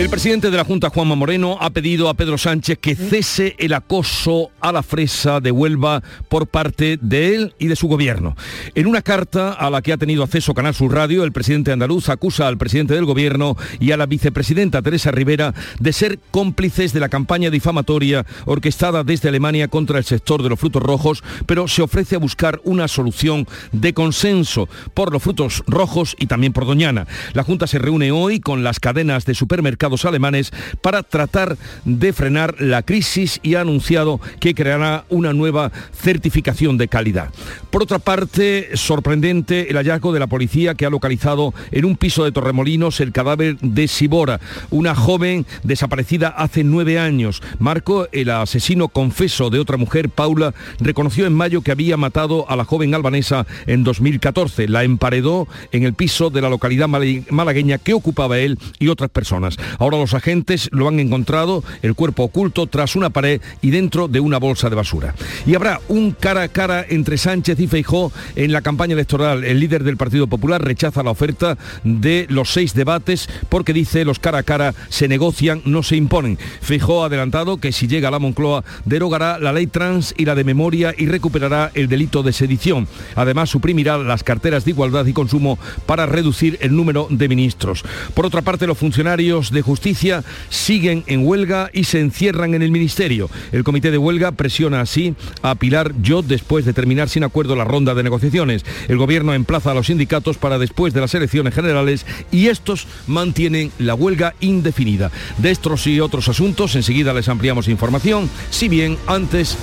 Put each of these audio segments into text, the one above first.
El presidente de la Junta, Juanma Moreno, ha pedido a Pedro Sánchez que cese el acoso a la fresa de Huelva por parte de él y de su gobierno. En una carta a la que ha tenido acceso Canal Sur Radio, el presidente andaluz acusa al presidente del gobierno y a la vicepresidenta Teresa Rivera de ser cómplices de la campaña difamatoria orquestada desde Alemania contra el sector de los frutos rojos, pero se ofrece a buscar una solución de consenso por los frutos rojos y también por Doñana. La Junta se reúne hoy con las cadenas de supermercados alemanes para tratar de frenar la crisis y ha anunciado que creará una nueva certificación de calidad. Por otra parte, sorprendente el hallazgo de la policía que ha localizado en un piso de Torremolinos el cadáver de Sibora, una joven desaparecida hace nueve años. Marco, el asesino confeso de otra mujer, Paula, reconoció en mayo que había matado a la joven albanesa en 2014. La emparedó en el piso de la localidad malagueña que ocupaba él y otras personas. Ahora los agentes lo han encontrado, el cuerpo oculto, tras una pared y dentro de una bolsa de basura. Y habrá un cara a cara entre Sánchez y Feijó en la campaña electoral. El líder del Partido Popular rechaza la oferta de los seis debates porque dice los cara a cara se negocian, no se imponen. Feijó ha adelantado que si llega a la Moncloa derogará la ley trans y la de memoria y recuperará el delito de sedición. Además suprimirá las carteras de igualdad y consumo para reducir el número de ministros. Por otra parte, los funcionarios de Justicia siguen en huelga y se encierran en el Ministerio. El comité de huelga presiona así a Pilar Yo después de terminar sin acuerdo la ronda de negociaciones. El gobierno emplaza a los sindicatos para después de las elecciones generales y estos mantienen la huelga indefinida. De estos y otros asuntos enseguida les ampliamos información, si bien antes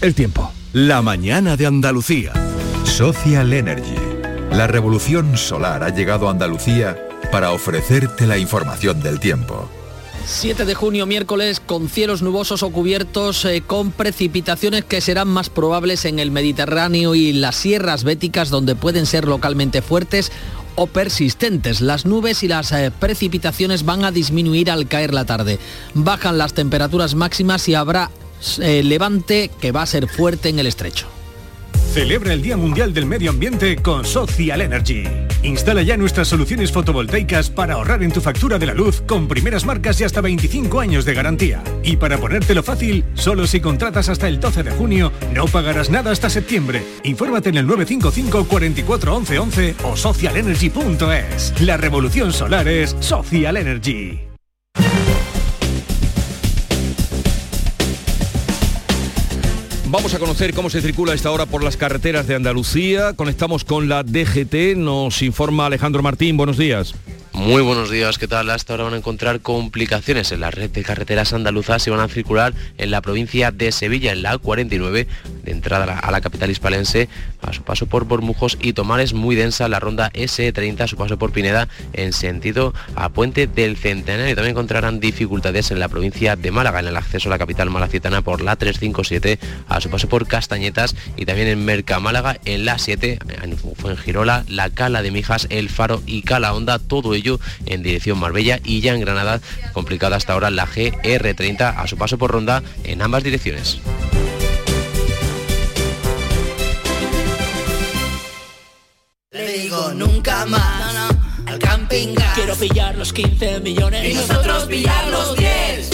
el tiempo. La mañana de Andalucía. Social Energy. La revolución solar ha llegado a Andalucía para ofrecerte la información del tiempo. 7 de junio, miércoles, con cielos nubosos o cubiertos, eh, con precipitaciones que serán más probables en el Mediterráneo y las sierras béticas, donde pueden ser localmente fuertes o persistentes. Las nubes y las eh, precipitaciones van a disminuir al caer la tarde. Bajan las temperaturas máximas y habrá eh, levante que va a ser fuerte en el estrecho. Celebra el Día Mundial del Medio Ambiente con Social Energy. Instala ya nuestras soluciones fotovoltaicas para ahorrar en tu factura de la luz con primeras marcas y hasta 25 años de garantía. Y para ponértelo fácil, solo si contratas hasta el 12 de junio, no pagarás nada hasta septiembre. Infórmate en el 955 44 11 11 o socialenergy.es. La revolución solar es Social Energy. Vamos a conocer cómo se circula a esta hora por las carreteras de Andalucía. Conectamos con la DGT, nos informa Alejandro Martín. Buenos días. Muy buenos días, ¿qué tal? Hasta ahora van a encontrar complicaciones en la red de carreteras andaluzas y van a circular en la provincia de Sevilla, en la 49, de entrada a la capital hispalense, a su paso por Bormujos y Tomares, muy densa la ronda S30 a su paso por Pineda en sentido a Puente del Centenario. También encontrarán dificultades en la provincia de Málaga, en el acceso a la capital malacitana por la 357 a su paso por Castañetas y también en Merca Málaga en la 7, en Fuengirola, la Cala de Mijas, El Faro y Cala Honda, todo ello en dirección Marbella y ya en Granada, complicada hasta ahora la GR30 a su paso por Ronda en ambas direcciones. Le digo nunca más al camping Quiero pillar los 15 millones y nosotros pillar los 10.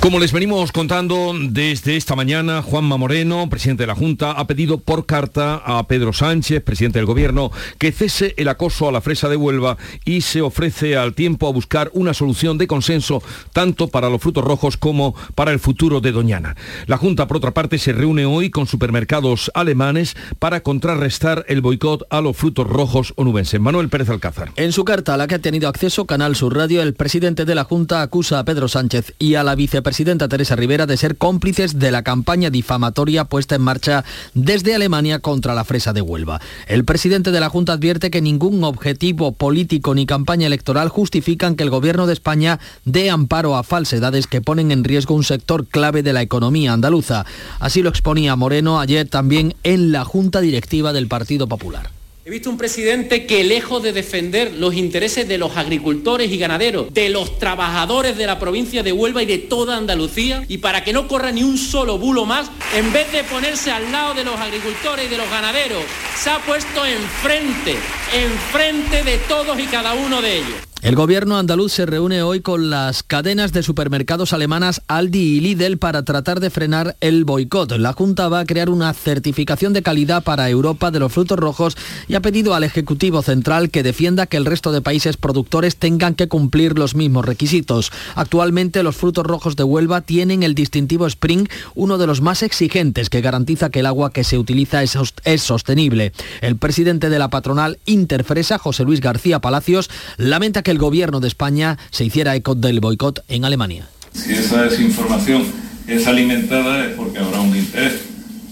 Como les venimos contando desde esta mañana, Juanma Moreno, presidente de la Junta, ha pedido por carta a Pedro Sánchez, presidente del Gobierno, que cese el acoso a la fresa de Huelva y se ofrece al tiempo a buscar una solución de consenso tanto para los frutos rojos como para el futuro de Doñana. La Junta, por otra parte, se reúne hoy con supermercados alemanes para contrarrestar el boicot a los frutos rojos onubenses. Manuel Pérez Alcázar. En su carta a la que ha tenido acceso Canal Sur Radio, el presidente de la Junta acusa a Pedro Sánchez y a la vicepresidenta presidenta Teresa Rivera de ser cómplices de la campaña difamatoria puesta en marcha desde Alemania contra la fresa de Huelva. El presidente de la Junta advierte que ningún objetivo político ni campaña electoral justifican que el gobierno de España dé amparo a falsedades que ponen en riesgo un sector clave de la economía andaluza. Así lo exponía Moreno ayer también en la Junta Directiva del Partido Popular. He visto un presidente que lejos de defender los intereses de los agricultores y ganaderos, de los trabajadores de la provincia de Huelva y de toda Andalucía, y para que no corra ni un solo bulo más, en vez de ponerse al lado de los agricultores y de los ganaderos, se ha puesto enfrente, enfrente de todos y cada uno de ellos. El gobierno andaluz se reúne hoy con las cadenas de supermercados alemanas Aldi y Lidl para tratar de frenar el boicot. La Junta va a crear una certificación de calidad para Europa de los frutos rojos y ha pedido al Ejecutivo Central que defienda que el resto de países productores tengan que cumplir los mismos requisitos. Actualmente los frutos rojos de Huelva tienen el distintivo Spring, uno de los más exigentes que garantiza que el agua que se utiliza es, sostenible. El presidente de la patronal Interfresa, José Luis García Palacios, lamenta que el gobierno de España se hiciera eco del boicot en Alemania. Si esa desinformación es alimentada es porque habrá un interés,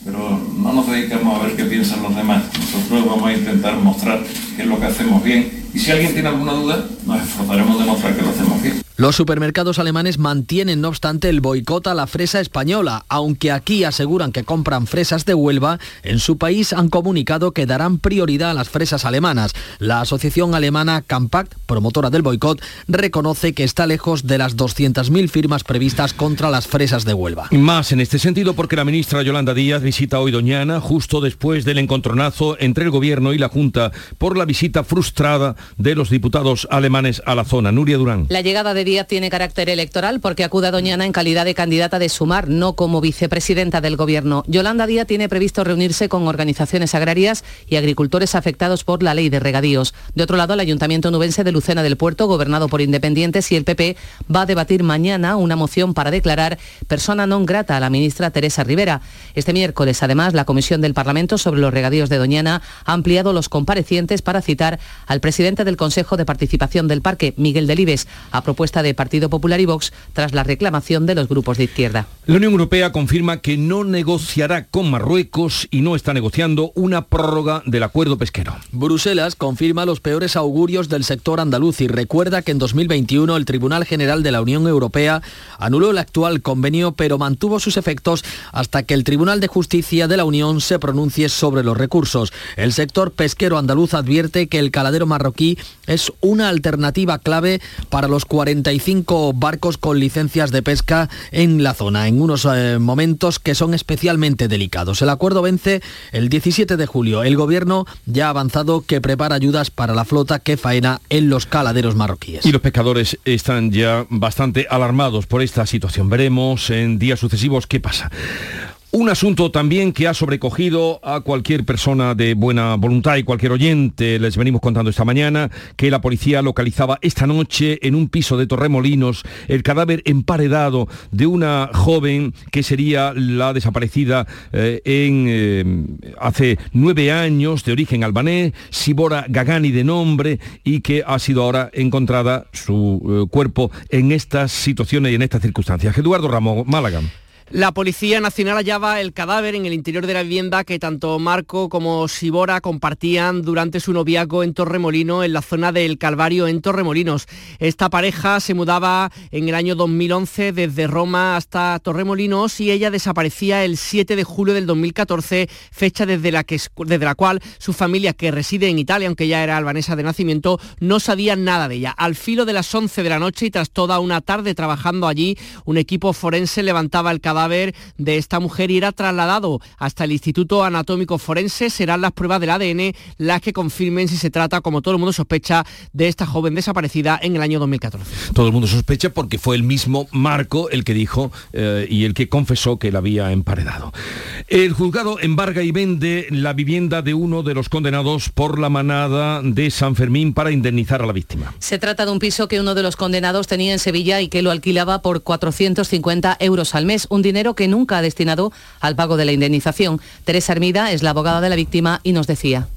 pero no nos dedicamos a ver qué piensan los demás. Nosotros vamos a intentar mostrar qué es lo que hacemos bien y si alguien tiene alguna duda, nos esforzaremos de mostrar que lo hacemos bien. Los supermercados alemanes mantienen, no obstante, el boicot a la fresa española, aunque aquí aseguran que compran fresas de Huelva, en su país han comunicado que darán prioridad a las fresas alemanas. La asociación alemana Campact, promotora del boicot, reconoce que está lejos de las 200.000 firmas previstas contra las fresas de Huelva. Más en este sentido porque la ministra Yolanda Díaz visita hoy Doñana justo después del encontronazo entre el gobierno y la Junta por la visita frustrada de los diputados alemanes a la zona. Nuria Durán. La llegada de Díaz tiene carácter electoral porque acude a Doñana en calidad de candidata de Sumar, no como vicepresidenta del Gobierno. Yolanda Díaz tiene previsto reunirse con organizaciones agrarias y agricultores afectados por la ley de regadíos. De otro lado, el Ayuntamiento nubense de Lucena del Puerto, gobernado por independientes, y el PP va a debatir mañana una moción para declarar persona non grata a la ministra Teresa Rivera. Este miércoles, además, la Comisión del Parlamento sobre los regadíos de Doñana ha ampliado los comparecientes para citar al presidente del Consejo de Participación del Parque, Miguel Delibes, a propuesta de Partido Popular y Vox tras la reclamación de los grupos de izquierda. La Unión Europea confirma que no negociará con Marruecos y no está negociando una prórroga del acuerdo pesquero. Bruselas confirma los peores augurios del sector andaluz y recuerda que en 2021 el Tribunal General de la Unión Europea anuló el actual convenio pero mantuvo sus efectos hasta que el Tribunal de Justicia de la Unión se pronuncie sobre los recursos. El sector pesquero andaluz advierte que el caladero marroquí es una alternativa clave para los 45 barcos con licencias de pesca en la zona, en unos eh, momentos que son especialmente delicados. El acuerdo vence el 17 de julio. El gobierno ya ha avanzado que prepara ayudas para la flota que faena en los caladeros marroquíes. Y los pescadores están ya bastante alarmados por esta situación. Veremos en días sucesivos qué pasa. Un asunto también que ha sobrecogido a cualquier persona de buena voluntad y cualquier oyente. Les venimos contando esta mañana que la policía localizaba esta noche en un piso de Torremolinos el cadáver emparedado de una joven que sería la desaparecida eh, en, eh, hace nueve años de origen albanés, Sibora Gagani de nombre y que ha sido ahora encontrada su eh, cuerpo en estas situaciones y en estas circunstancias. Eduardo Ramos, Málaga. La Policía Nacional hallaba el cadáver en el interior de la vivienda que tanto Marco como Sibora compartían durante su noviazgo en Torremolino, en la zona del Calvario en Torremolinos. Esta pareja se mudaba en el año 2011 desde Roma hasta Torremolinos y ella desaparecía el 7 de julio del 2014, fecha desde la, que, desde la cual su familia, que reside en Italia, aunque ya era albanesa de nacimiento, no sabía nada de ella. Al filo de las 11 de la noche y tras toda una tarde trabajando allí, un equipo forense levantaba el cadáver cadáver de esta mujer y era trasladado hasta el Instituto Anatómico Forense. Serán las pruebas del ADN las que confirmen si se trata, como todo el mundo sospecha, de esta joven desaparecida en el año 2014. Todo el mundo sospecha porque fue el mismo Marco el que dijo eh, y el que confesó que la había emparedado. El juzgado embarga y vende la vivienda de uno de los condenados por la manada de San Fermín para indemnizar a la víctima. Se trata de un piso que uno de los condenados tenía en Sevilla y que lo alquilaba por 450 euros al mes, un dinero que nunca ha destinado al pago de la indemnización. Teresa Hermida es la abogada de la víctima y nos decía.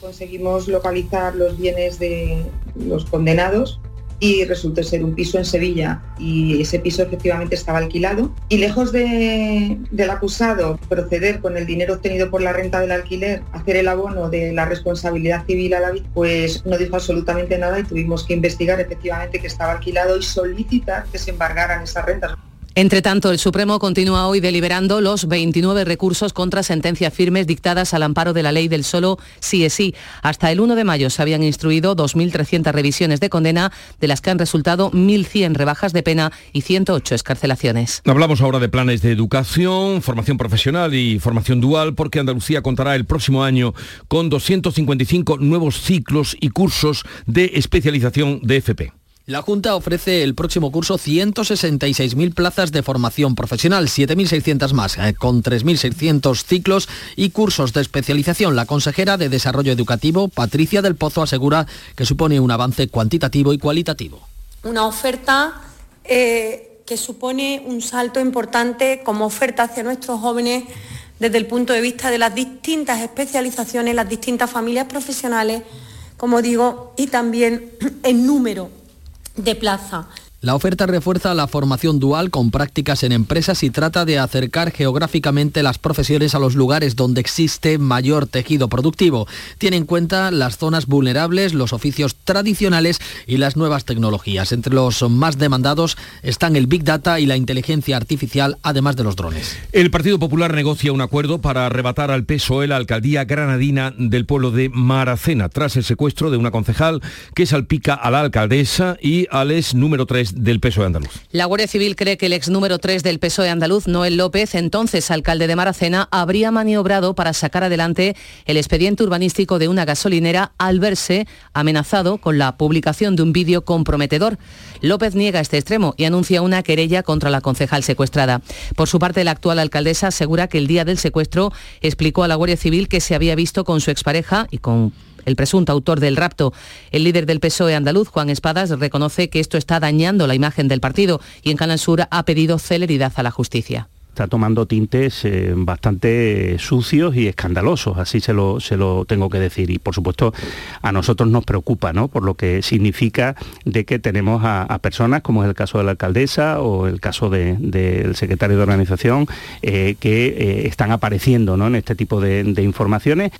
Conseguimos localizar los bienes de los condenados y resultó ser un piso en Sevilla y ese piso efectivamente estaba alquilado y lejos de, del acusado proceder con el dinero obtenido por la renta del alquiler, hacer el abono de la responsabilidad civil a la víctima, pues no dijo absolutamente nada y tuvimos que investigar efectivamente que estaba alquilado y solicitar que se embargaran esas rentas. Entre tanto, el Supremo continúa hoy deliberando los 29 recursos contra sentencias firmes dictadas al amparo de la ley del solo sí es sí. Hasta el 1 de mayo se habían instruido 2.300 revisiones de condena, de las que han resultado 1.100 rebajas de pena y 108 escarcelaciones. Hablamos ahora de planes de educación, formación profesional y formación dual, porque Andalucía contará el próximo año con 255 nuevos ciclos y cursos de especialización de FP. La Junta ofrece el próximo curso 166.000 plazas de formación profesional, 7.600 más, eh, con 3.600 ciclos y cursos de especialización. La consejera de Desarrollo Educativo, Patricia del Pozo, asegura que supone un avance cuantitativo y cualitativo. Una oferta eh, que supone un salto importante como oferta hacia nuestros jóvenes desde el punto de vista de las distintas especializaciones, las distintas familias profesionales, como digo, y también en número de plaza. La oferta refuerza la formación dual con prácticas en empresas y trata de acercar geográficamente las profesiones a los lugares donde existe mayor tejido productivo. Tiene en cuenta las zonas vulnerables, los oficios tradicionales y las nuevas tecnologías. Entre los más demandados están el Big Data y la inteligencia artificial, además de los drones. El Partido Popular negocia un acuerdo para arrebatar al PSOE la alcaldía granadina del pueblo de Maracena, tras el secuestro de una concejal que salpica a la alcaldesa y al ex número 3 del PSOE andaluz. La Guardia Civil cree que el ex número 3 del PSOE andaluz, Noel López, entonces alcalde de Maracena, habría maniobrado para sacar adelante el expediente urbanístico de una gasolinera al verse amenazado con la publicación de un vídeo comprometedor. López niega este extremo y anuncia una querella contra la concejal secuestrada. Por su parte, la actual alcaldesa asegura que el día del secuestro explicó a la Guardia Civil que se había visto con su expareja y con el presunto autor del rapto. El líder del PSOE andaluz, Juan Espadas, reconoce que esto está dañando la imagen del partido y en Canal Sur ha pedido celeridad a la justicia está tomando tintes eh, bastante sucios y escandalosos, así se lo, se lo tengo que decir. Y por supuesto a nosotros nos preocupa, ¿no? Por lo que significa de que tenemos a, personas, como es el caso de la alcaldesa o el caso del secretario de organización, eh, que eh, están apareciendo ¿no? en este tipo de, de informaciones.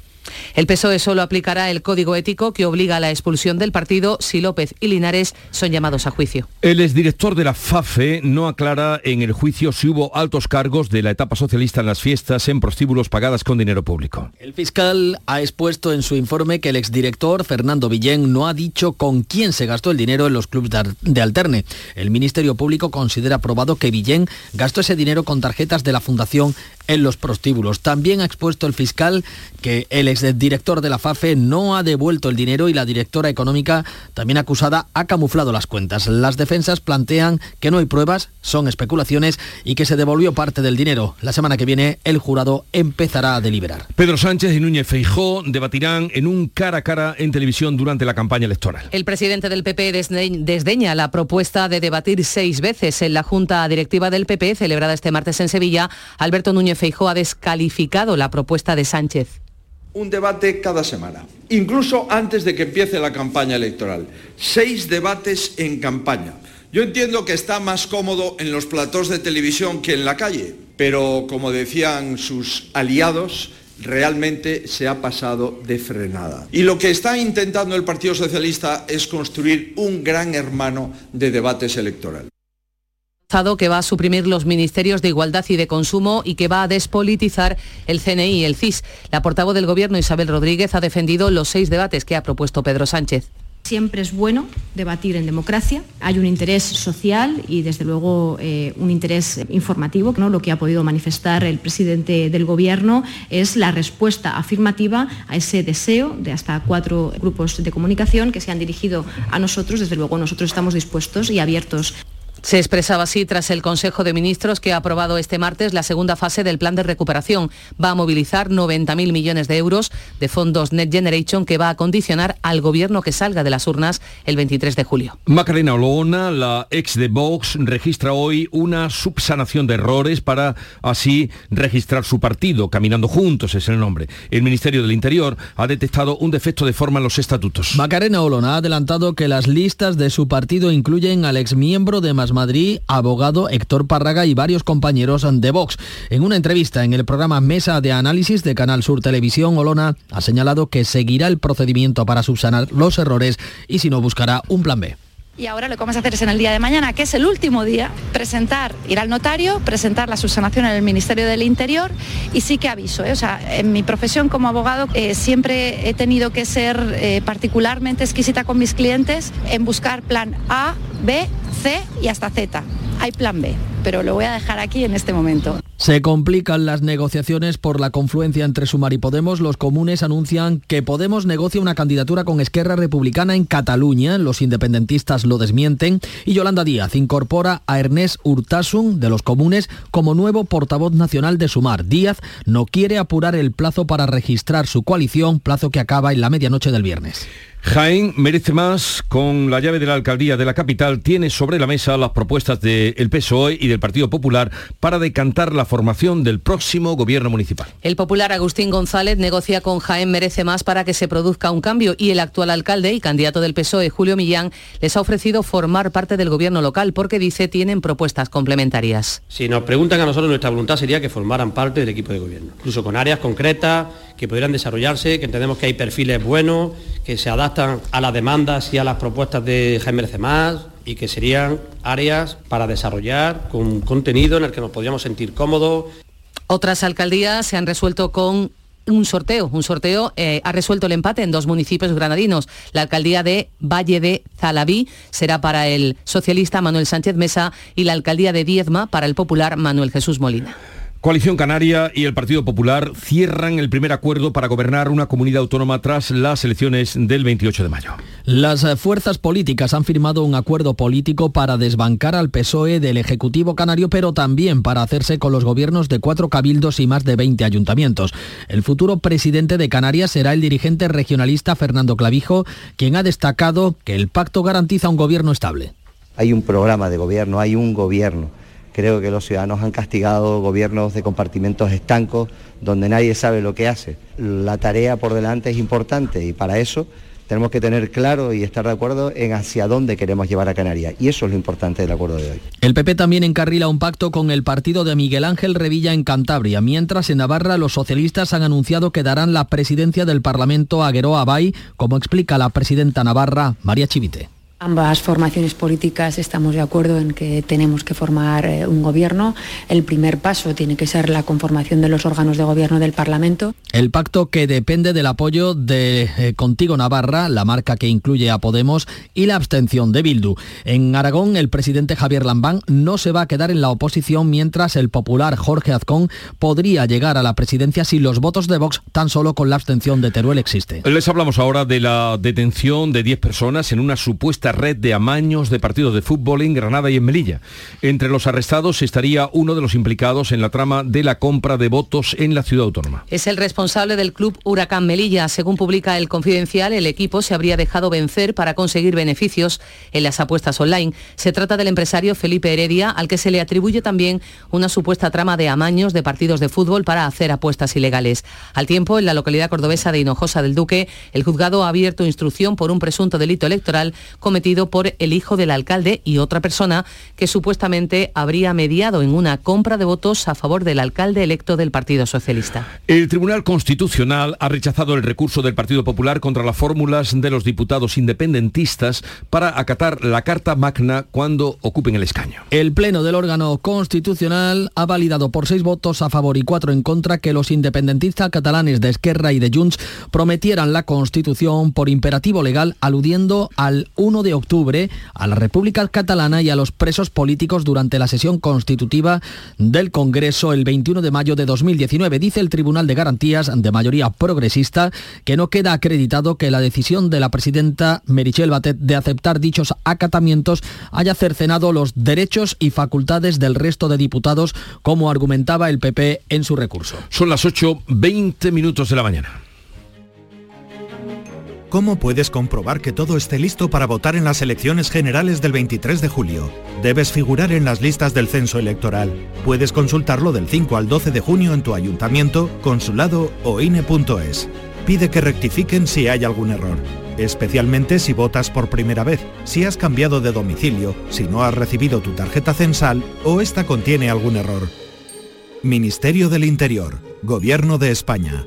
El PSOE solo aplicará el código ético que obliga a la expulsión del partido si López y Linares son llamados a juicio. El exdirector de la FAFE no aclara en el juicio si hubo altos cargos de la etapa socialista en las fiestas en prostíbulos pagadas con dinero público. El fiscal ha expuesto en su informe que el exdirector Fernando Villén no ha dicho con quién se gastó el dinero en los clubes de Alterne. El Ministerio Público considera probado que Villén gastó ese dinero con tarjetas de la Fundación en los prostíbulos. También ha expuesto el fiscal que el exdirector de la FAFE no ha devuelto el dinero y la directora económica, también acusada, ha camuflado las cuentas. Las defensas plantean que no hay pruebas, son especulaciones y que se devolvió parte del dinero. La semana que viene el jurado empezará a deliberar. Pedro Sánchez y Núñez Feijó debatirán en un cara a cara en televisión durante la campaña electoral. El presidente del PP desdeña la propuesta de debatir seis veces en la Junta Directiva del PP celebrada este martes en Sevilla. Alberto Núñez Feijó ha descalificado la propuesta de Sánchez. Un debate cada semana, incluso antes de que empiece la campaña electoral. Seis debates en campaña. Yo entiendo que está más cómodo en los platós de televisión que en la calle, pero como decían sus aliados, realmente se ha pasado de frenada. Y lo que está intentando el Partido Socialista es construir un gran hermano de debates electorales que va a suprimir los ministerios de Igualdad y de Consumo y que va a despolitizar el CNI y el CIS. La portavoz del Gobierno, Isabel Rodríguez, ha defendido los seis debates que ha propuesto Pedro Sánchez. Siempre es bueno debatir en democracia. Hay un interés social y, desde luego, eh, un interés informativo. Lo que ha podido manifestar el presidente del Gobierno es la respuesta afirmativa a ese deseo de hasta cuatro grupos de comunicación que se han dirigido a nosotros. Desde luego, nosotros estamos dispuestos y abiertos se expresaba así tras el Consejo de Ministros que ha aprobado este martes la segunda fase del plan de recuperación. Va a movilizar 90.000 millones de euros de fondos Net Generation que va a condicionar al gobierno que salga de las urnas el 23 de julio. Macarena Olona, la ex de Vox, registra hoy una subsanación de errores para así registrar su partido. Caminando Juntos es el nombre. El Ministerio del Interior ha detectado un defecto de forma en los estatutos. Macarena Olona ha adelantado que las listas de su partido incluyen al exmiembro de Madrid, abogado Héctor Parraga y varios compañeros de Vox. En una entrevista en el programa Mesa de Análisis de Canal Sur Televisión, Olona ha señalado que seguirá el procedimiento para subsanar los errores y si no buscará un plan B. Y ahora lo que vamos a hacer es en el día de mañana, que es el último día, presentar, ir al notario, presentar la subsanación en el Ministerio del Interior y sí que aviso, ¿eh? o sea, en mi profesión como abogado eh, siempre he tenido que ser eh, particularmente exquisita con mis clientes en buscar plan A, B, C y hasta Z. Hay plan B, pero lo voy a dejar aquí en este momento. Se complican las negociaciones por la confluencia entre Sumar y Podemos. Los comunes anuncian que Podemos negocia una candidatura con Esquerra Republicana en Cataluña. Los independentistas lo desmienten. Y Yolanda Díaz incorpora a Ernest Urtasun de los comunes como nuevo portavoz nacional de Sumar. Díaz no quiere apurar el plazo para registrar su coalición, plazo que acaba en la medianoche del viernes. Jaén merece más. Con la llave de la alcaldía de la capital tiene sobre la mesa las propuestas del PSOE y del Partido Popular para decantar la formación del próximo gobierno municipal. El popular Agustín González negocia con Jaén merece más para que se produzca un cambio y el actual alcalde y candidato del PSOE, Julio Millán, les ha ofrecido formar parte del gobierno local porque dice tienen propuestas complementarias. Si nos preguntan a nosotros, nuestra voluntad sería que formaran parte del equipo de gobierno, incluso con áreas concretas que pudieran desarrollarse, que entendemos que hay perfiles buenos, que se adaptan a las demandas y a las propuestas de Jaime Más y que serían áreas para desarrollar con contenido en el que nos podríamos sentir cómodos. Otras alcaldías se han resuelto con un sorteo. Un sorteo eh, ha resuelto el empate en dos municipios granadinos. La alcaldía de Valle de Zalabí será para el socialista Manuel Sánchez Mesa y la alcaldía de Diezma para el popular Manuel Jesús Molina. Coalición Canaria y el Partido Popular cierran el primer acuerdo para gobernar una comunidad autónoma tras las elecciones del 28 de mayo. Las eh, fuerzas políticas han firmado un acuerdo político para desbancar al PSOE del Ejecutivo Canario, pero también para hacerse con los gobiernos de cuatro cabildos y más de 20 ayuntamientos. El futuro presidente de Canarias será el dirigente regionalista Fernando Clavijo, quien ha destacado que el pacto garantiza un gobierno estable. Hay un programa de gobierno, hay un gobierno Creo que los ciudadanos han castigado gobiernos de compartimentos estancos donde nadie sabe lo que hace. La tarea por delante es importante y para eso tenemos que tener claro y estar de acuerdo en hacia dónde queremos llevar a Canarias. Y eso es lo importante del acuerdo de hoy. El PP también encarrila un pacto con el partido de Miguel Ángel Revilla en Cantabria, mientras en Navarra los socialistas han anunciado que darán la presidencia del Parlamento a Gueró Abay, como explica la presidenta navarra María Chivite. Ambas formaciones políticas estamos de acuerdo en que tenemos que formar eh, un gobierno. El primer paso tiene que ser la conformación de los órganos de gobierno del Parlamento. El pacto que depende del apoyo de eh, Contigo Navarra, la marca que incluye a Podemos, y la abstención de Bildu. En Aragón, el presidente Javier Lambán no se va a quedar en la oposición mientras el popular Jorge Azcón podría llegar a la presidencia si los votos de Vox tan solo con la abstención de Teruel existe. Les hablamos ahora de la detención de 10 personas en una supuesta red de amaños de partidos de fútbol en Granada y en Melilla. Entre los arrestados estaría uno de los implicados en la trama de la compra de votos en la ciudad autónoma. Es el responsable del club Huracán Melilla. Según publica el Confidencial, el equipo se habría dejado vencer para conseguir beneficios en las apuestas online. Se trata del empresario Felipe Heredia, al que se le atribuye también una supuesta trama de amaños de partidos de fútbol para hacer apuestas ilegales. Al tiempo, en la localidad cordobesa de Hinojosa del Duque, el juzgado ha abierto instrucción por un presunto delito electoral cometido por el hijo del alcalde y otra persona que supuestamente habría mediado en una compra de votos a favor del alcalde electo del Partido Socialista. El Tribunal Constitucional ha rechazado el recurso del Partido Popular contra las fórmulas de los diputados independentistas para acatar la Carta Magna cuando ocupen el escaño. El Pleno del órgano constitucional ha validado por seis votos a favor y cuatro en contra que los independentistas catalanes de Esquerra y de Junts prometieran la Constitución por imperativo legal aludiendo al 1 de octubre, a la República Catalana y a los presos políticos durante la sesión constitutiva del Congreso el 21 de mayo de 2019. Dice el Tribunal de Garantías de mayoría progresista que no queda acreditado que la decisión de la presidenta Merichel Batet de aceptar dichos acatamientos haya cercenado los derechos y facultades del resto de diputados, como argumentaba el PP en su recurso. Son las 8.20 minutos de la mañana. ¿Cómo puedes comprobar que todo esté listo para votar en las elecciones generales del 23 de julio? Debes figurar en las listas del censo electoral. Puedes consultarlo del 5 al 12 de junio en tu ayuntamiento, consulado o INE.es. Pide que rectifiquen si hay algún error, especialmente si votas por primera vez, si has cambiado de domicilio, si no has recibido tu tarjeta censal o esta contiene algún error. Ministerio del Interior, Gobierno de España.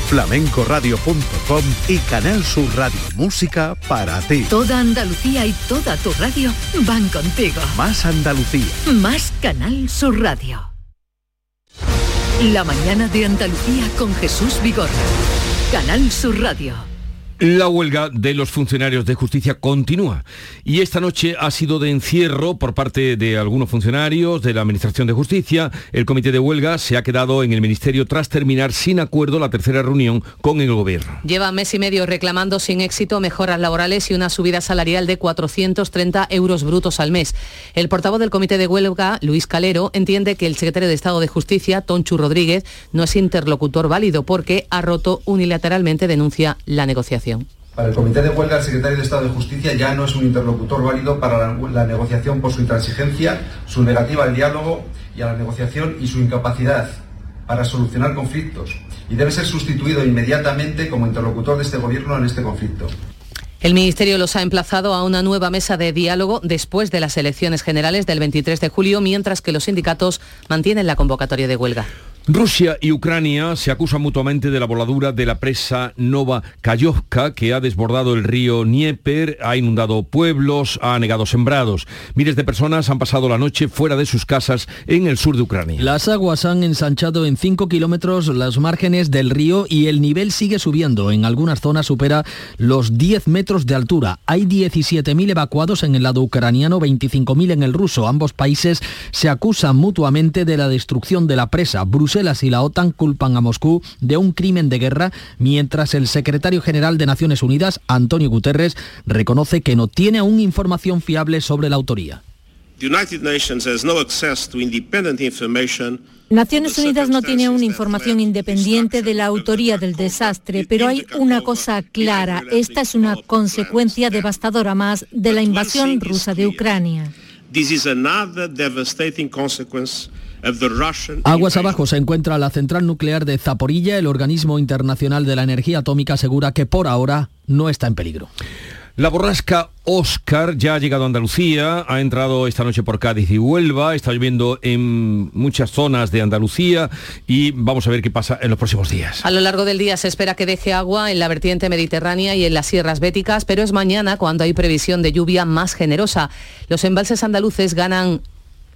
flamencoradio.com y Canal Sur Radio Música para ti. Toda Andalucía y toda tu radio van contigo. Más Andalucía. Más Canal Sur Radio. La mañana de Andalucía con Jesús Vigorra. Canal Sur Radio. La huelga de los funcionarios de justicia continúa y esta noche ha sido de encierro por parte de algunos funcionarios de la Administración de Justicia. El comité de huelga se ha quedado en el Ministerio tras terminar sin acuerdo la tercera reunión con el Gobierno. Lleva mes y medio reclamando sin éxito mejoras laborales y una subida salarial de 430 euros brutos al mes. El portavoz del comité de huelga, Luis Calero, entiende que el secretario de Estado de Justicia, Tonchu Rodríguez, no es interlocutor válido porque ha roto unilateralmente, denuncia la negociación. Para el Comité de Huelga, el secretario de Estado de Justicia ya no es un interlocutor válido para la, la, negociación por su intransigencia, su negativa al diálogo y a la negociación y su incapacidad para solucionar conflictos. Y debe ser sustituido inmediatamente como interlocutor de este Gobierno en este conflicto. El Ministerio los ha emplazado a una nueva mesa de diálogo después de las elecciones generales del 23 de julio, mientras que los sindicatos mantienen la convocatoria de huelga. Rusia y Ucrania se acusan mutuamente de la voladura de la presa Nova Kayovka que ha desbordado el río Dnieper, ha inundado pueblos, ha anegado sembrados. Miles de personas han pasado la noche fuera de sus casas en el sur de Ucrania. Las aguas han ensanchado en 5 kilómetros los márgenes del río y el nivel sigue subiendo. En algunas zonas supera los 10 metros de altura. Hay 17.000 evacuados en el lado ucraniano, 25.000 en el ruso. Ambos países se acusan mutuamente de la destrucción de la presa. Bruselas y la OTAN culpan a Moscú de un crimen de guerra, mientras el secretario general de Naciones Unidas, Antonio Guterres, reconoce que no tiene aún información fiable sobre la autoría. Naciones Unidas no tiene aún información independiente de la autoría del desastre, pero hay una cosa clara, esta es una consecuencia devastadora más de la invasión rusa de Ucrania. Aguas abajo se encuentra la central nuclear de Zaporilla. El organismo internacional de la energía atómica asegura que por ahora no está en peligro. La borrasca Oscar ya ha llegado a Andalucía, ha entrado esta noche por Cádiz y Huelva, está lloviendo en muchas zonas de Andalucía y vamos a ver qué pasa en los próximos días. A lo largo del día se espera que deje agua en la vertiente mediterránea y en las sierras béticas, pero es mañana cuando hay previsión de lluvia más generosa. Los embalses andaluces ganan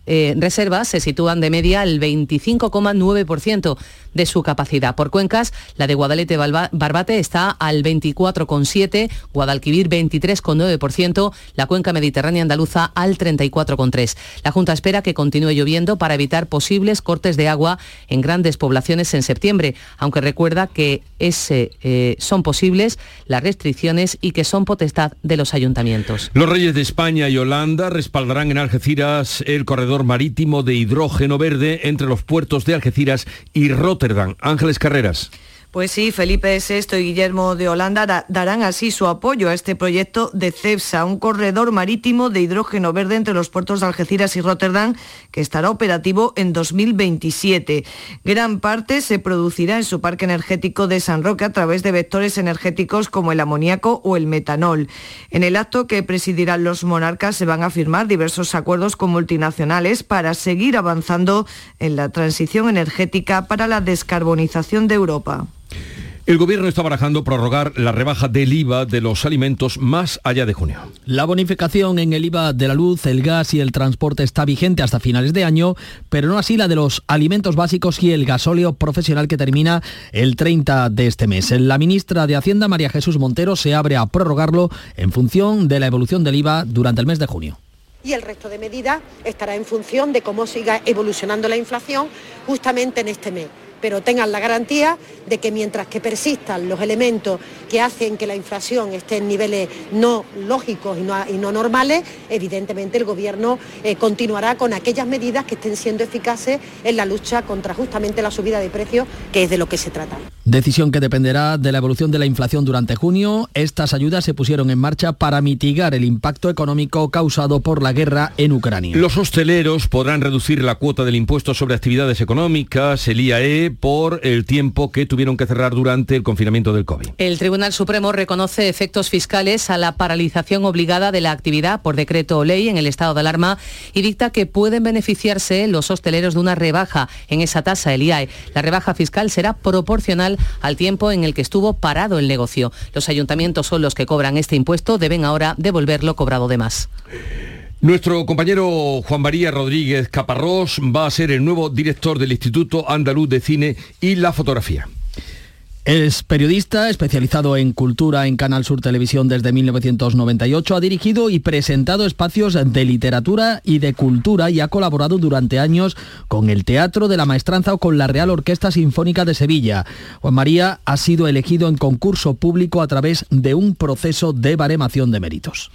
eh, reservas se sitúan de media el 25,9% de su capacidad. Por cuencas, la de Guadalete Barbate está al 24,7%, Guadalquivir 23,9%, la cuenca mediterránea andaluza al 34,3%. La Junta espera que continúe lloviendo para evitar posibles cortes de agua en grandes poblaciones en septiembre, aunque recuerda que eh, son posibles las restricciones y que son potestad de los ayuntamientos. Los reyes de España y Holanda respaldarán en Algeciras el corredor marítimo de hidrógeno verde entre los puertos de Algeciras y Rotterdam. Ángeles Carreras. Pues sí, Felipe VI y Guillermo de Holanda darán así su apoyo a este proyecto de CEPSA, un corredor marítimo de hidrógeno verde entre los puertos de Algeciras y Rotterdam que estará operativo en 2027. Gran parte se producirá en su parque energético de San Roque a través de vectores energéticos como el amoníaco o el metanol. En el acto que presidirán los monarcas se van a firmar diversos acuerdos con multinacionales para seguir avanzando en la transición energética para la descarbonización de Europa. El gobierno está barajando prorrogar la rebaja del IVA de los alimentos más allá de junio. La bonificación en el IVA de la luz, el gas y el transporte está vigente hasta finales de año, pero no así la de los alimentos básicos y el gasóleo profesional que termina el 30 de este mes. La ministra de Hacienda, María Jesús Montero, se abre a prorrogarlo en función de la evolución del IVA durante el mes de junio y el resto de medidas estará en función de cómo siga evolucionando la inflación justamente en este mes pero tengan la garantía de que mientras que persistan los elementos que hacen que la inflación esté en niveles no lógicos y no, normales, evidentemente el Gobierno eh, continuará con aquellas medidas que estén siendo eficaces en la lucha contra justamente la subida de precios, que es de lo que se trata. Decisión que dependerá de la evolución de la inflación durante junio. Estas ayudas se pusieron en marcha para mitigar el impacto económico causado por la guerra en Ucrania. Los hosteleros podrán reducir la cuota del impuesto sobre actividades económicas, el IAE, por el tiempo que tuvieron que cerrar durante el confinamiento del COVID. El Tribunal Supremo reconoce efectos fiscales a la paralización obligada de la actividad por decreto o ley en el estado de alarma y dicta que pueden beneficiarse los hosteleros de una rebaja en esa tasa, el IAE. La rebaja fiscal será proporcional al tiempo en el que estuvo parado el negocio. Los ayuntamientos son los que cobran este impuesto, deben ahora devolverlo cobrado de más. Nuestro compañero Juan María Rodríguez Caparrós va a ser el nuevo director del Instituto Andaluz de Cine y la Fotografía. Es periodista especializado en cultura en Canal Sur Televisión desde 1998. Ha dirigido y presentado espacios de literatura y de cultura y ha colaborado durante años con el Teatro de la Maestranza o con la Real Orquesta Sinfónica de Sevilla. Juan María ha sido elegido en concurso público a través de un proceso de baremación de méritos.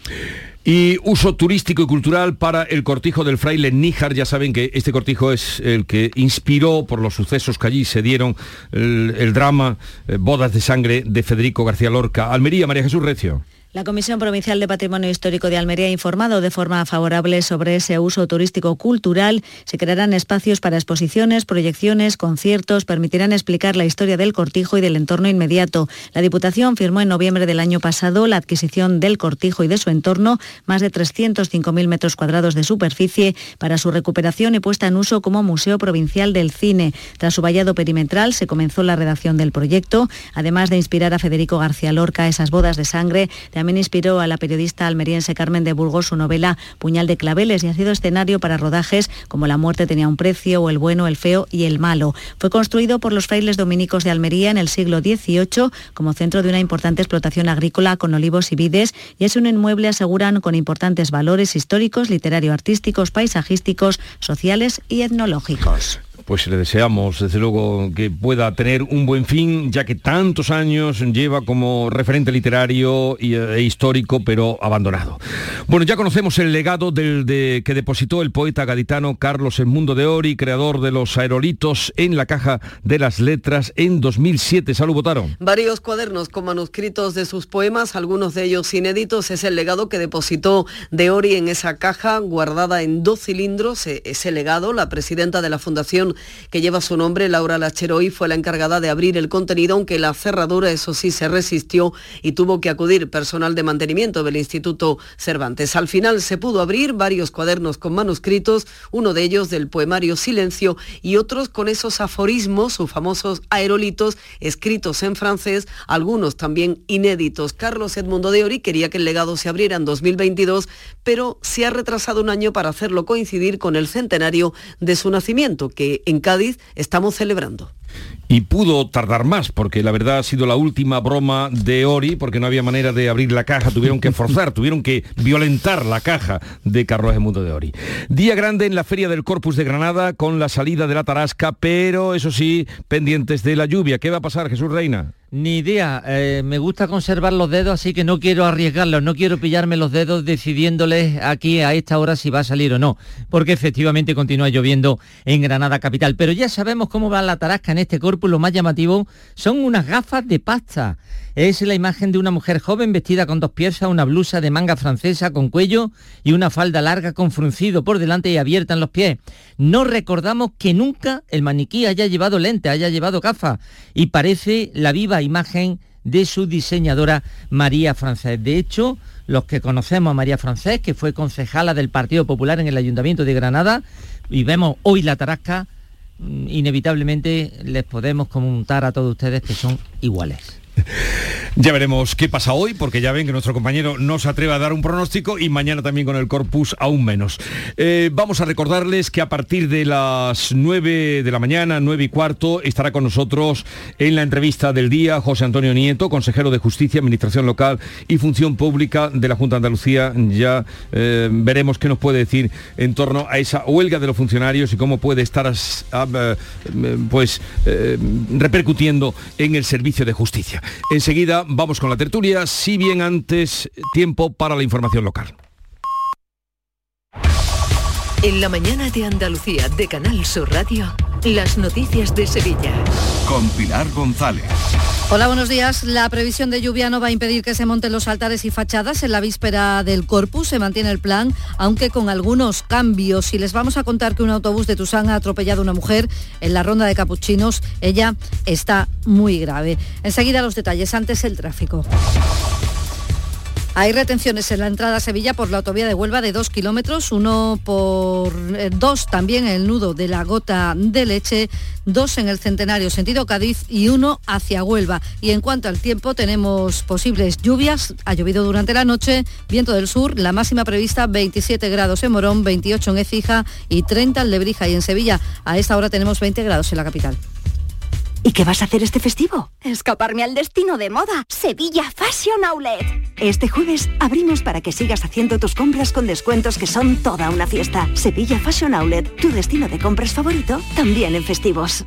Y uso turístico y cultural para el cortijo del fraile Níjar. Ya saben que este cortijo es el que inspiró por los sucesos que allí se dieron el, drama eh, Bodas de Sangre de Federico García Lorca. Almería, María Jesús Recio. La Comisión Provincial de Patrimonio Histórico de Almería ha informado de forma favorable sobre ese uso turístico cultural. Se crearán espacios para exposiciones, proyecciones, conciertos, permitirán explicar la historia del cortijo y del entorno inmediato. La Diputación firmó en noviembre del año pasado la adquisición del cortijo y de su entorno, más de 305.000 metros cuadrados de superficie, para su recuperación y puesta en uso como Museo Provincial del Cine. Tras su vallado perimetral se comenzó la redacción del proyecto, además de inspirar a Federico García Lorca esas bodas de sangre también inspiró a la periodista almeriense Carmen de Burgos su novela Puñal de Claveles y ha sido escenario para rodajes como La muerte tenía un precio o El bueno, el feo y el malo. Fue construido por los frailes dominicos de Almería en el siglo XVIII como centro de una importante explotación agrícola con olivos y vides y es un inmueble, aseguran, con importantes valores históricos, literario-artísticos, paisajísticos, sociales y etnológicos pues le deseamos desde luego que pueda tener un buen fin, ya que tantos años lleva como referente literario e histórico, pero abandonado. Bueno, ya conocemos el legado que depositó el poeta gaditano Carlos Edmundo de Ori, creador de los aerolitos en la caja de las letras en 2007. Salud, votaron. Varios cuadernos con manuscritos de sus poemas, algunos de ellos inéditos, es el legado que depositó de Ori en esa caja guardada en dos cilindros. E, ese legado, la presidenta de la Fundación que lleva su nombre, Laura Lacheroy, fue la encargada de abrir el contenido, aunque la cerradura, eso sí, se resistió y tuvo que acudir personal de mantenimiento del Instituto Cervantes. Al final se pudo abrir varios cuadernos con manuscritos, uno de ellos del poemario Silencio y otros con esos aforismos, sus famosos aerolitos, escritos en francés, algunos también inéditos. Carlos Edmundo de Ori quería que el legado se abriera en 2022, pero se ha retrasado un año para hacerlo coincidir con el centenario de su nacimiento, que en Cádiz estamos celebrando. Y pudo tardar más, porque la verdad ha sido la última broma de Ori, porque no había manera de abrir la caja, tuvieron que forzar, tuvieron que violentar la caja de Carlos Mundo de Ori. Día grande en la Feria del Corpus de Granada con la salida de la Tarasca, pero eso sí, pendientes de la lluvia. ¿Qué va a pasar, Jesús Reina? Ni idea, eh, me gusta conservar los dedos, así que no quiero arriesgarlos, no quiero pillarme los dedos decidiéndoles aquí a esta hora si va a salir o no, porque efectivamente continúa lloviendo en Granada capital. Pero ya sabemos cómo va la tarasca en este corpus, lo más llamativo son unas gafas de pasta. Es la imagen de una mujer joven vestida con dos piezas, una blusa de manga francesa con cuello y una falda larga con fruncido por delante y abierta en los pies. No recordamos que nunca el maniquí haya llevado lente, haya llevado gafas y parece la viva imagen de su diseñadora María Francés. De hecho, los que conocemos a María Francés, que fue concejala del Partido Popular en el Ayuntamiento de Granada, y vemos hoy la tarasca, mm, inevitablemente les podemos comentar a todos ustedes que son iguales. Ya veremos qué pasa hoy, porque ya ven que nuestro compañero no se atreve a dar un pronóstico y mañana también con el corpus aún menos. Eh, vamos a recordarles que a partir de las 9 de la mañana, 9 y cuarto, estará con nosotros en la entrevista del día José Antonio Nieto, consejero de Justicia, Administración Local y Función Pública de la Junta de Andalucía. Ya eh, veremos qué nos puede decir en torno a esa huelga de los funcionarios y cómo puede estar eh, pues, repercutiendo en el servicio de justicia. Enseguida vamos con la tertulia, si bien antes tiempo para la información local. En la mañana de Andalucía de Canal Sur Radio, las noticias de Sevilla. Con Pilar González. Hola, buenos días. La previsión de lluvia no va a impedir que se monten los altares y fachadas en la víspera del Corpus. Se mantiene el plan, aunque con algunos cambios. Y les vamos a contar que un autobús de Tusán ha atropellado a una mujer en la ronda de Capuchinos. Ella está muy grave. Enseguida los detalles. Antes el tráfico. Hay retenciones en la entrada a Sevilla por la autovía de Huelva de dos kilómetros, uno por eh, dos también en el nudo de la gota de leche, dos en el centenario sentido Cádiz y uno hacia Huelva. Y en cuanto al tiempo, tenemos posibles lluvias, ha llovido durante la noche, viento del sur, la máxima prevista 27 grados en Morón, 28 en Écija y 30 en Lebrija y en Sevilla. A esta hora tenemos 20 grados en la capital. ¿Y qué vas a hacer este festivo? Escaparme al destino de moda, Sevilla Fashion Outlet. Este jueves abrimos para que sigas haciendo tus compras con descuentos que son toda una fiesta. Sevilla Fashion Outlet, tu destino de compras favorito, también en festivos.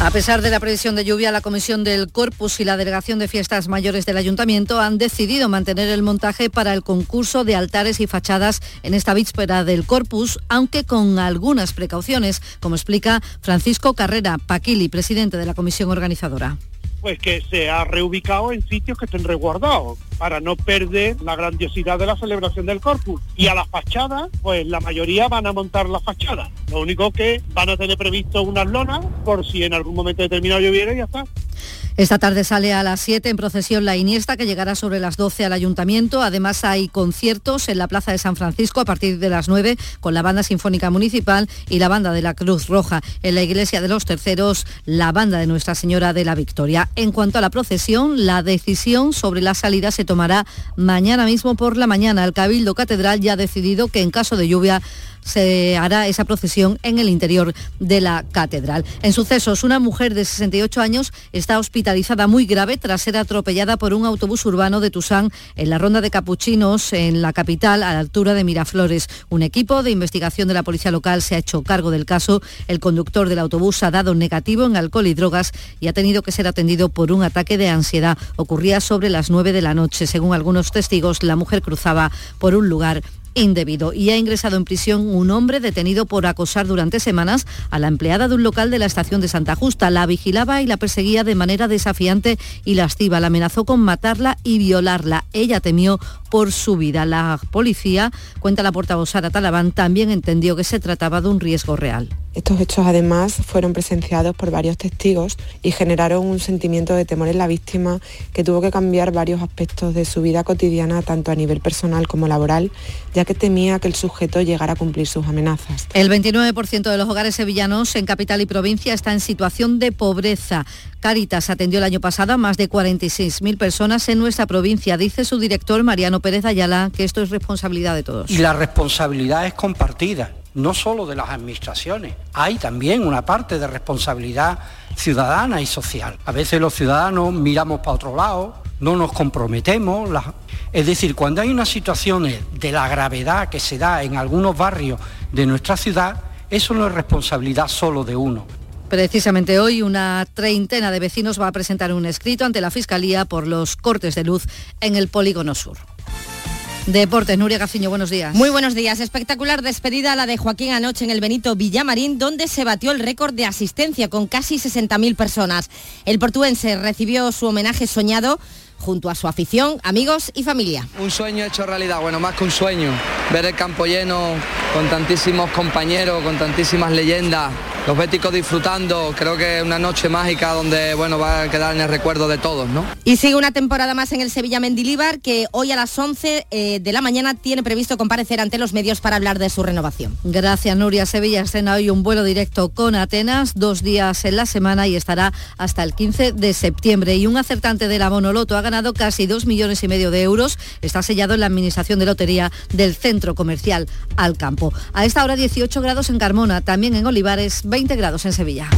A pesar de la previsión de lluvia, la Comisión del Corpus y la Delegación de Fiestas Mayores del Ayuntamiento han decidido mantener el montaje para el concurso de altares y fachadas en esta víspera del Corpus, aunque con algunas precauciones, como explica Francisco Carrera Paquili, presidente de la Comisión Organizadora pues que se ha reubicado en sitios que estén resguardados para no perder la grandiosidad de la celebración del corpus. Y a las fachadas, pues la mayoría van a montar las fachadas. Lo único que van a tener previsto unas lonas por si en algún momento determinado lloviera y ya está. Esta tarde sale a las 7 en procesión la Iniesta, que llegará sobre las 12 al ayuntamiento. Además hay conciertos en la Plaza de San Francisco a partir de las 9 con la Banda Sinfónica Municipal y la Banda de la Cruz Roja. En la Iglesia de los Terceros, la Banda de Nuestra Señora de la Victoria. En cuanto a la procesión, la decisión sobre la salida se tomará mañana mismo por la mañana. El Cabildo Catedral ya ha decidido que en caso de lluvia se hará esa procesión en el interior de la catedral. En sucesos, una mujer de 68 años está hospitalizada muy grave tras ser atropellada por un autobús urbano de Tusán en la ronda de Capuchinos, en la capital, a la altura de Miraflores. Un equipo de investigación de la policía local se ha hecho cargo del caso. El conductor del autobús ha dado negativo en alcohol y drogas y ha tenido que ser atendido por un ataque de ansiedad. Ocurría sobre las 9 de la noche. Según algunos testigos, la mujer cruzaba por un lugar indebido y ha ingresado en prisión un hombre detenido por acosar durante semanas a la empleada de un local de la estación de Santa Justa. La vigilaba y la perseguía de manera desafiante y lasciva. La amenazó con matarla y violarla. Ella temió por su vida. La policía, cuenta la portavoz Sara Talabán, también entendió que se trataba de un riesgo real. Estos hechos además fueron presenciados por varios testigos y generaron un sentimiento de temor en la víctima que tuvo que cambiar varios aspectos de su vida cotidiana, tanto a nivel personal como laboral, ya que temía que el sujeto llegara a cumplir sus amenazas. El 29% de los hogares sevillanos en capital y provincia está en situación de pobreza. Caritas atendió el año pasado a más de 46.000 personas en nuestra provincia. Dice su director Mariano Pérez Ayala que esto es responsabilidad de todos. Y la responsabilidad es compartida no solo de las administraciones, hay también una parte de responsabilidad ciudadana y social. A veces los ciudadanos miramos para otro lado, no nos comprometemos. Es decir, cuando hay unas situaciones de la gravedad que se da en algunos barrios de nuestra ciudad, eso no es responsabilidad solo de uno. Precisamente hoy una treintena de vecinos va a presentar un escrito ante la Fiscalía por los cortes de luz en el Polígono Sur. Deportes, Nuria Gaciño, buenos días. Muy buenos días. Espectacular despedida la de Joaquín anoche en el Benito Villamarín, donde se batió el récord de asistencia con casi 60.000 personas. El portuense recibió su homenaje soñado junto a su afición, amigos y familia. Un sueño hecho realidad, bueno, más que un sueño, ver el campo lleno con tantísimos compañeros, con tantísimas leyendas, los béticos disfrutando, creo que es una noche mágica donde bueno va a quedar en el recuerdo de todos, ¿no? Y sigue una temporada más en el Sevilla Mendilíbar que hoy a las 11 eh, de la mañana tiene previsto comparecer ante los medios para hablar de su renovación. Gracias Nuria. Sevilla estrena hoy un vuelo directo con Atenas, dos días en la semana y estará hasta el 15 de septiembre. Y un acertante de la Monoloto ha ganado casi dos millones y medio de euros. Está sellado en la administración de lotería del centro comercial Al Campo. A esta hora 18 grados en Carmona, también en Olivares 20 grados en Sevilla.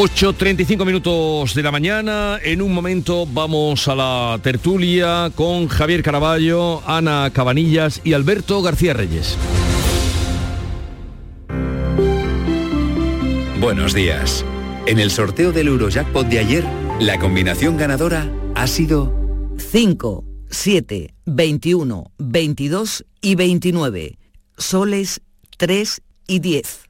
...8.35 minutos de la mañana... ...en un momento vamos a la tertulia... ...con Javier Caraballo, Ana Cabanillas y Alberto García Reyes. Buenos días. En el sorteo del Eurojackpot de ayer, la combinación ganadora ha sido 5, 7, 21, 22 y 29. Soles 3 y 10.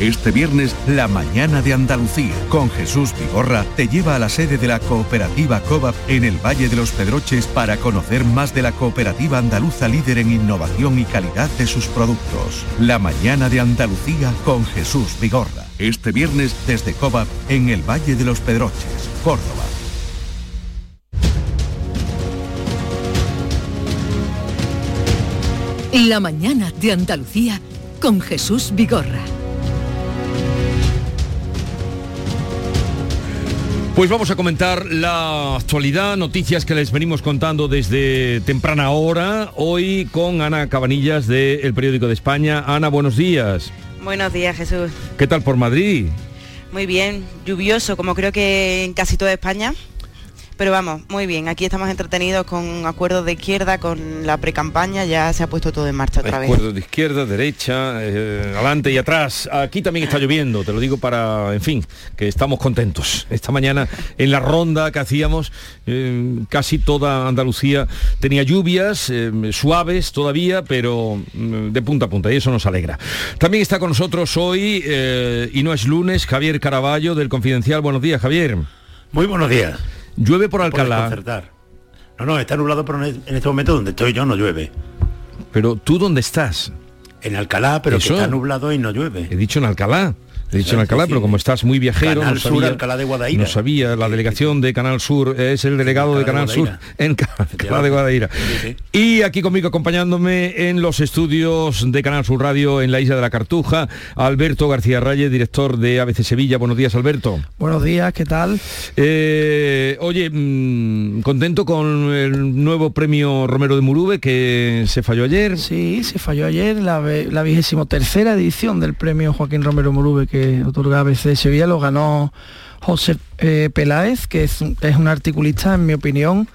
Este viernes, la mañana de Andalucía, con Jesús Vigorra, te lleva a la sede de la cooperativa COVAP en el Valle de los Pedroches para conocer más de la cooperativa andaluza líder en innovación y calidad de sus productos. La mañana de Andalucía con Jesús Vigorra. Este viernes desde COVAP en el Valle de los Pedroches, Córdoba. La mañana de Andalucía con Jesús Vigorra. Pues vamos a comentar la actualidad, noticias que les venimos contando desde temprana hora, hoy con Ana Cabanillas del Periódico de España. Ana, buenos días. Buenos días, Jesús. ¿Qué tal por Madrid? Muy bien, lluvioso, como creo que en casi toda España. Pero vamos, muy bien, aquí estamos entretenidos con acuerdos de izquierda, con la precampaña, ya se ha puesto todo en marcha otra vez. Acuerdos de izquierda, derecha, eh, adelante y atrás. Aquí también está lloviendo, te lo digo para, en fin, que estamos contentos. Esta mañana en la ronda que hacíamos, eh, casi toda Andalucía tenía lluvias, eh, suaves todavía, pero mm, de punta a punta, y eso nos alegra. También está con nosotros hoy, y no es lunes, Javier Caraballo del Confidencial. Buenos días, Javier. Muy buenos días. Llueve por Alcalá. No, no, está nublado, pero en este momento donde estoy yo no llueve. Pero tú dónde estás? En Alcalá, pero que está nublado y no llueve. He dicho en Alcalá. He dicho en Alcalá, pero como estás muy viajero, Canal no Sur, sabía, Alcalá de Guadaira. no sabía, la delegación de Canal Sur es el delegado de Canal Sur en Alcalá de Guadaira. Y aquí conmigo acompañándome en los estudios de Canal Sur Radio en la isla de la Cartuja, Alberto García Reyes, director de ABC Sevilla. Buenos días, Alberto. Buenos días, ¿qué tal? Eh, oye, mm, contento con el nuevo premio Romero de Murube que se falló ayer. Sí, se falló ayer, la, la vigésimo tercera edición del premio Joaquín Romero Murube que otorga ABC Sevilla, lo ganó José eh, Peláez, que es, un- es un articulista, en mi opinión,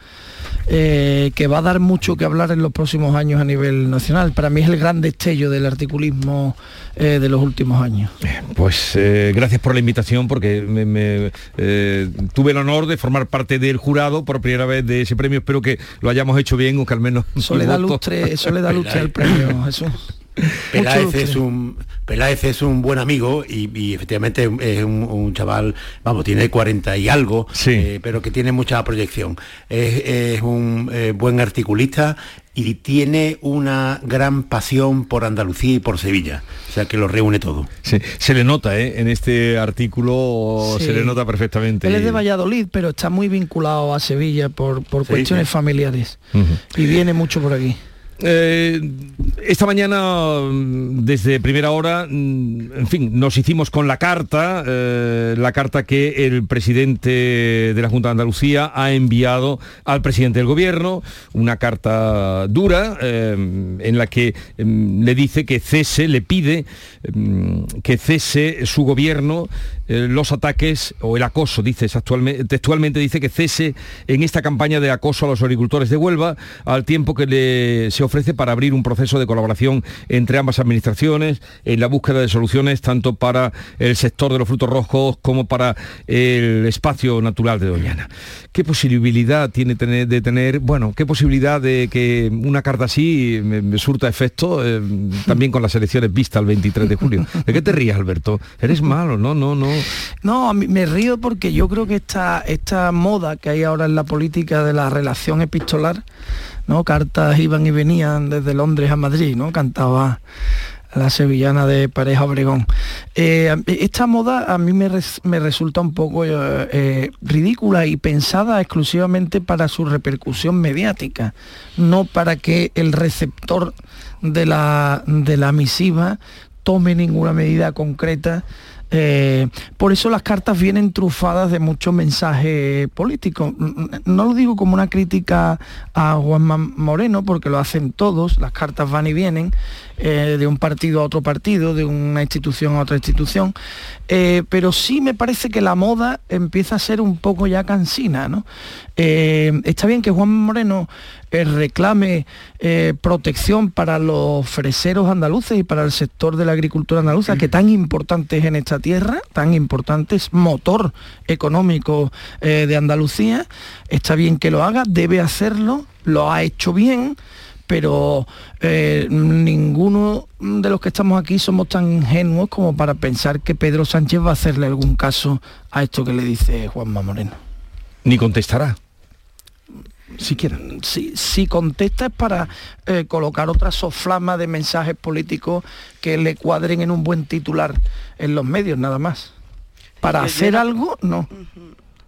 eh, que va a dar mucho que hablar en los próximos años a nivel nacional. Para mí es el gran destello del articulismo eh, de los últimos años. Pues eh, gracias por la invitación porque me, me, eh, tuve el honor de formar parte del jurado por primera vez de ese premio. Espero que lo hayamos hecho bien o que al menos... Eso le da lustre, eso le da lustre al premio, Jesús. Peláez es un Peláez es un buen amigo y, y efectivamente es un, un chaval, vamos, tiene 40 y algo, eh, pero que tiene mucha proyección. Es, es un eh, buen articulista y tiene una gran pasión por Andalucía y por Sevilla. O sea que lo reúne todo. Sí, se le nota, ¿eh? En este artículo se le nota perfectamente. Él es de Valladolid, pero está muy vinculado a Sevilla por, por cuestiones familiares. Y viene mucho por aquí. Eh, esta mañana, mm, desde primera hora, mm, en fin, nos hicimos con la carta, eh, la carta que el presidente de la Junta de Andalucía ha enviado al presidente del gobierno, una carta dura eh, en la que mm, le dice que cese, le pide que cese su gobierno los ataques o el acoso, dice textualmente dice que cese en esta campaña de acoso a los agricultores de Huelva, al tiempo que se ofrece para abrir un proceso de colaboración entre ambas administraciones en la búsqueda de soluciones tanto para el sector de los frutos rojos como para el espacio natural de Doñana. ¿Qué posibilidad tiene de tener, bueno, qué posibilidad de que una carta así surta efecto eh, también con las elecciones vistas el 23 de julio? ¿De qué te rías, Alberto? Eres malo, no, no, no. No, me río porque yo creo que esta, esta moda que hay ahora en la política de la relación epistolar ¿no? Cartas iban y venían desde Londres a Madrid, ¿no? Cantaba la sevillana de Pareja Obregón. Eh, esta moda a mí me, resulta un poco eh, eh, ridícula y pensada exclusivamente para su repercusión mediática, no para que el receptor de la, de la misiva tome ninguna medida concreta eh, por eso las cartas vienen trufadas de mucho mensaje político. No lo digo como una crítica a Juanma Moreno, porque lo hacen todos, las cartas van y vienen, eh, de un partido a otro partido, de una institución a otra institución, eh, pero sí me parece que la moda empieza a ser un poco ya cansina. ¿no? está bien que Juan Moreno reclame protección para los freseros andaluces y para el sector de la agricultura andaluza, que tan importante es en esta tierra, tan importante, es motor económico eh, de Andalucía. Está bien que lo haga, debe hacerlo, lo ha hecho bien, pero eh, ninguno de los que estamos aquí somos tan ingenuos como para pensar que Pedro Sánchez va a hacerle algún caso a esto que le dice Juanma Moreno. Ni contestará siquiera. Si, si contesta es para eh, colocar otra soflama de mensajes políticos que le cuadren en un buen titular en los medios, nada más. Para hacer algo, no.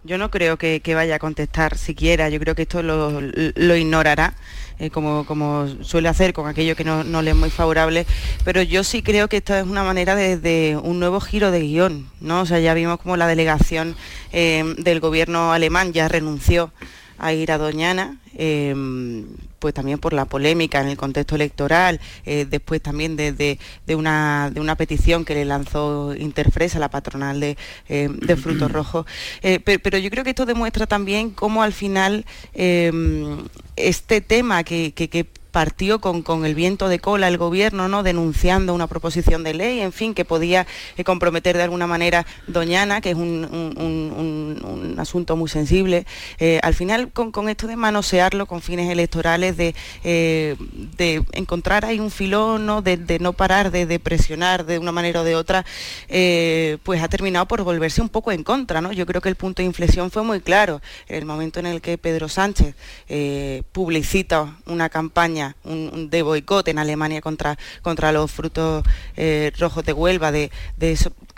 Yo no creo que, vaya a contestar siquiera, yo creo que esto lo, ignorará. Eh, como, como, suele hacer con aquello que no, le es muy favorable, pero yo sí creo que esto es una manera de, un nuevo giro de guion, ¿no? O sea, ya vimos como la delegación eh, del gobierno alemán ya renunció a ir a Doñana, em, pues también por la polémica en el contexto electoral, eh, después también de, una, de, una, petición que le lanzó Interfresa, la patronal de, em, frutos rojos. Eh, pero, yo creo que esto demuestra también cómo al final em, este tema que, que partió con, con, el viento de cola el gobierno, ¿no? denunciando una proposición de ley, en fin, que podía eh, comprometer de alguna manera Doñana, que es un, asunto muy sensible. Eh, al final, con, esto de manosearlo con fines electorales, de, eh, de encontrar ahí un filón, ¿no? De, no parar de, presionar de una manera o de otra, pues ha terminado por volverse un poco en contra. ¿no? Yo creo que el punto de inflexión fue muy claro. En el momento en el que Pedro Sánchez publicita una campaña un, de boicot en Alemania contra, contra los frutos eh, rojos de Huelva, de,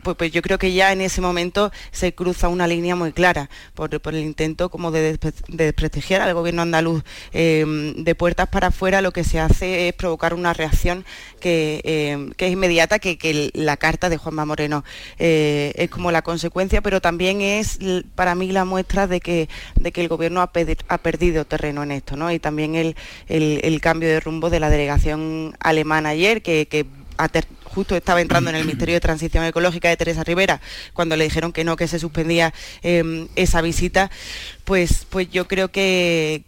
pues, pues, yo creo que ya en ese momento se cruza una línea muy clara por, el intento como de, desprestigiar al gobierno andaluz em, de puertas para afuera, lo que se hace es provocar una reacción que, em, es inmediata, que, la carta de Juanma Moreno eh, es como la consecuencia, pero también es para mí la muestra de que, de que el gobierno ha, perdido terreno en esto, ¿no? Y también el, el, cambio de rumbo de la delegación alemana ayer, que, que justo estaba entrando en el Ministerio de Transición Ecológica de Teresa Rivera, cuando le dijeron que no, que se suspendía em, esa visita, pues, pues yo creo que,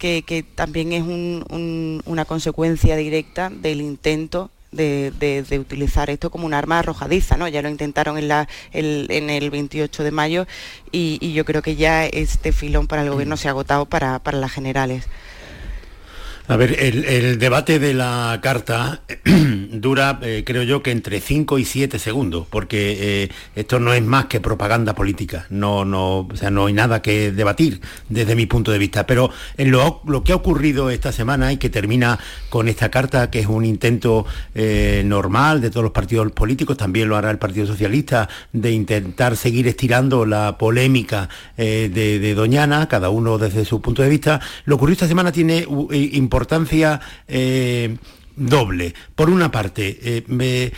también es una consecuencia directa del intento de, utilizar esto como un arma arrojadiza, ¿no? Ya lo intentaron en, la, en el 28 de mayo y, yo creo que ya este filón para el gobierno se ha agotado para, para las generales. A ver, el, debate de la carta dura, eh, creo yo, que entre 5 y 7 segundos, porque eh, esto no es más que propaganda política, no, no, o sea, no hay nada que debatir desde mi punto de vista. Pero en lo, que ha ocurrido esta semana y que termina con esta carta, que es un intento eh, normal de todos los partidos políticos, también lo hará el Partido Socialista, de intentar seguir estirando la polémica de, Doñana, cada uno desde su punto de vista, lo ocurrido esta semana tiene importancia importancia eh, doble. Por una parte, eh,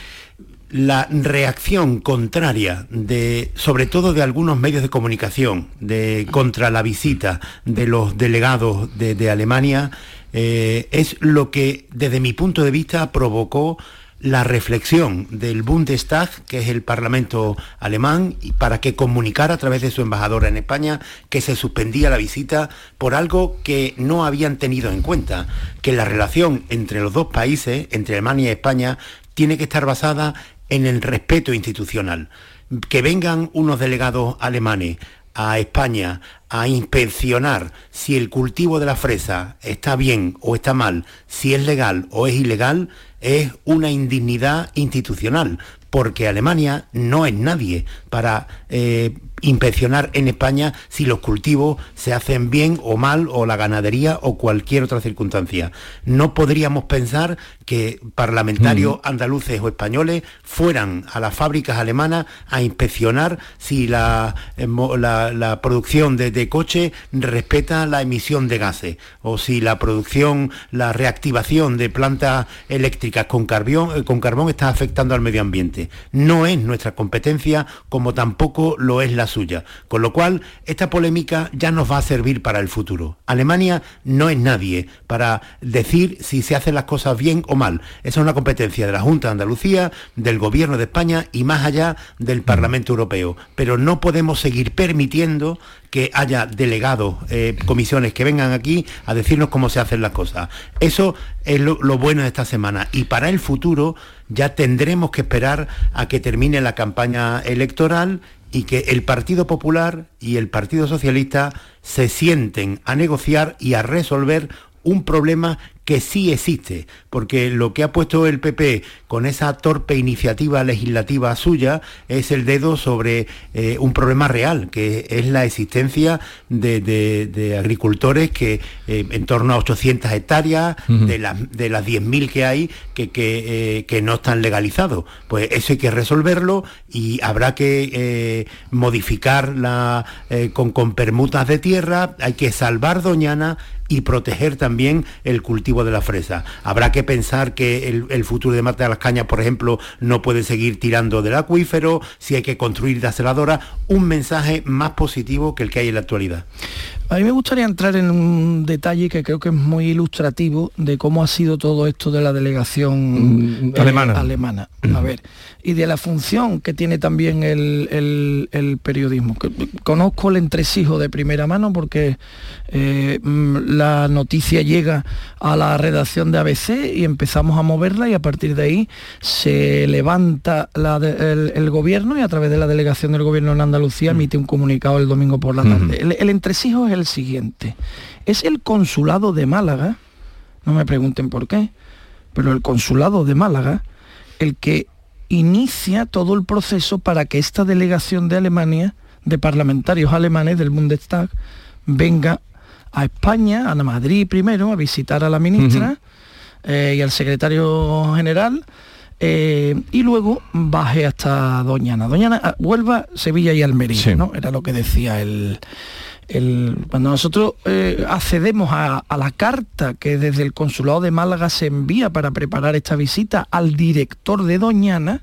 la reacción contraria de, sobre todo de algunos medios de comunicación, de, contra la visita de los delegados de, Alemania, eh, es lo que desde mi punto de vista provocó la reflexión del Bundestag, que es el Parlamento alemán, para que comunicara a través de su embajadora en España que se suspendía la visita por algo que no habían tenido en cuenta, que la relación entre los dos países, entre Alemania y España, tiene que estar basada en el respeto institucional. Que vengan unos delegados alemanes a España a inspeccionar si el cultivo de la fresa está bien o está mal, si es legal o es ilegal, es una indignidad institucional, porque Alemania no es nadie para eh, inspeccionar en España si los cultivos se hacen bien o mal, o la ganadería o cualquier otra circunstancia. No podríamos pensar que parlamentarios andaluces o españoles fueran a las fábricas alemanas a inspeccionar si la, eh, la, producción de, de coche respeta la emisión de gases o si la producción, la reactivación de plantas eléctricas con carbón, eh, con carbón está afectando al medio ambiente. No es nuestra competencia como tampoco lo es la suya. Con lo cual, esta polémica ya nos va a servir para el futuro. Alemania no es nadie para decir si se hacen las cosas bien o mal. Esa es una competencia de la Junta de Andalucía, del Gobierno de España y más allá del Parlamento Europeo. Pero no podemos seguir permitiendo que haya delegados, eh, comisiones que vengan aquí a decirnos cómo se hacen las cosas. Eso es lo, lo, bueno de esta semana. Y para el futuro ya tendremos que esperar a que termine la campaña electoral y que el Partido Popular y el Partido Socialista se sienten a negociar y a resolver un problema que sí existe, porque lo que ha puesto el PP con esa torpe iniciativa legislativa suya es el dedo sobre eh, un problema real, que es la existencia de, agricultores que eh, en torno a 800 hectáreas, de, las, de las 10.000 que hay, que, eh, que, no están legalizados. Pues eso hay que resolverlo y habrá que modificar la, con, con permutas de tierra, hay que salvar Doñana y proteger también el cultivo de la fresa. Habrá que pensar que el, futuro de Marte de las Cañas, por ejemplo, no puede seguir tirando del acuífero, si hay que construir desaladoras, un mensaje más positivo que el que hay en la actualidad. A mí me gustaría entrar en un detalle que creo que es muy ilustrativo de cómo ha sido todo esto de la delegación mm, alemana. alemana. A ver, y de la función que tiene también el, periodismo. Conozco el entresijo de primera mano porque eh, mm, la noticia llega a la redacción de ABC y empezamos a moverla y a partir de ahí se levanta el, gobierno y a través de la delegación del gobierno en Andalucía mm. emite un comunicado el domingo por la tarde. el entresijo es el siguiente. Es el consulado de Málaga, no me pregunten por qué, pero el consulado de Málaga el que inicia todo el proceso para que esta delegación de Alemania, de parlamentarios alemanes del Bundestag, venga a España, a Madrid primero, a visitar a la ministra eh, y al secretario general, eh, y luego baje hasta Doñana. Doñana, ah, vuelva Sevilla y Almería, ¿no? Era lo que decía el, cuando nosotros eh, accedemos a, la carta que desde el Consulado de Málaga se envía para preparar esta visita al director de Doñana,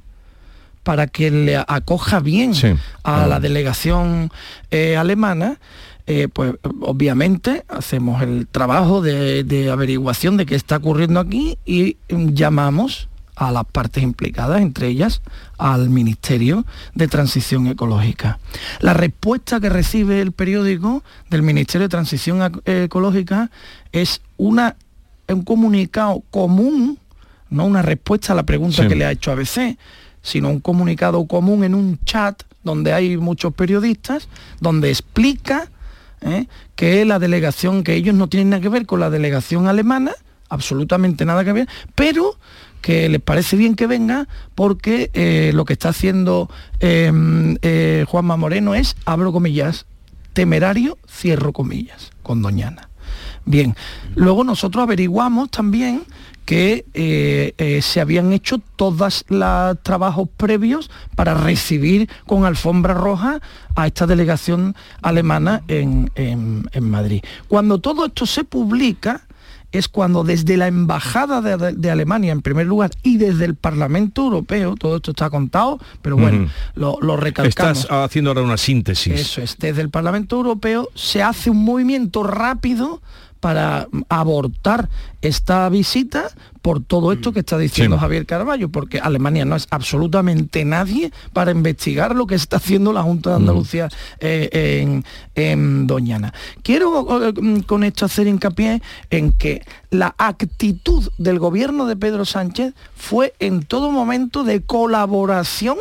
para que le acoja bien a la delegación eh, alemana, eh, pues obviamente hacemos el trabajo de, averiguación de qué está ocurriendo aquí y llamamos a las partes implicadas, entre ellas al Ministerio de Transición Ecológica. La respuesta que recibe el periódico del Ministerio de Transición Ecológica es una, un comunicado común, no una respuesta a la pregunta que le ha hecho ABC, sino un comunicado común en un chat donde hay muchos periodistas, donde explica ¿eh? que la delegación, que ellos no tienen nada que ver con la delegación alemana, absolutamente nada que ver, pero que les parece bien que venga porque eh, lo que está haciendo em, eh, Juanma Moreno es, abro comillas, temerario, cierro comillas, con Doñana. Bien, luego nosotros averiguamos también que eh, se habían hecho todos los trabajos previos para recibir con alfombra roja a esta delegación alemana en, en Madrid. Cuando todo esto se publica, es cuando desde la Embajada de, Alemania, en primer lugar, y desde el Parlamento Europeo, todo esto está contado, pero bueno, lo, lo, recalcamos. Estás haciendo ahora una síntesis. Eso es, desde el Parlamento Europeo se hace un movimiento rápido para abortar esta visita por todo esto que está diciendo Javier Carballo, porque Alemania no es absolutamente nadie para investigar lo que está haciendo la Junta de Andalucía eh, en, Doñana. Quiero eh, con esto hacer hincapié en que la actitud del gobierno de Pedro Sánchez fue en todo momento de colaboración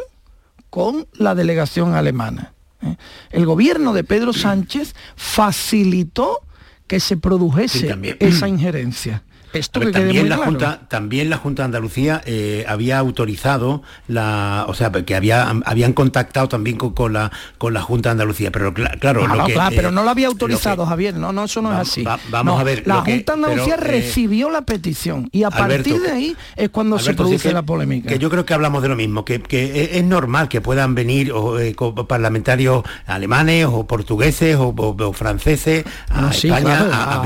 con la delegación alemana. ¿eh? El gobierno de Pedro Sánchez facilitó que se produjese esa injerencia. Esto también, la Junta, también la Junta de Andalucía eh, había autorizado la, o sea, que había, habían contactado también con, la con la Junta de Andalucía, pero claro, pero no lo había autorizado, Javier, no, no, eso no es así. vamos a ver. La Junta de Andalucía eh, recibió la petición y a partir de ahí es cuando se produce la polémica. Que yo creo que hablamos de lo mismo, que, es normal que puedan venir eh, parlamentarios alemanes o portugueses o, franceses a España.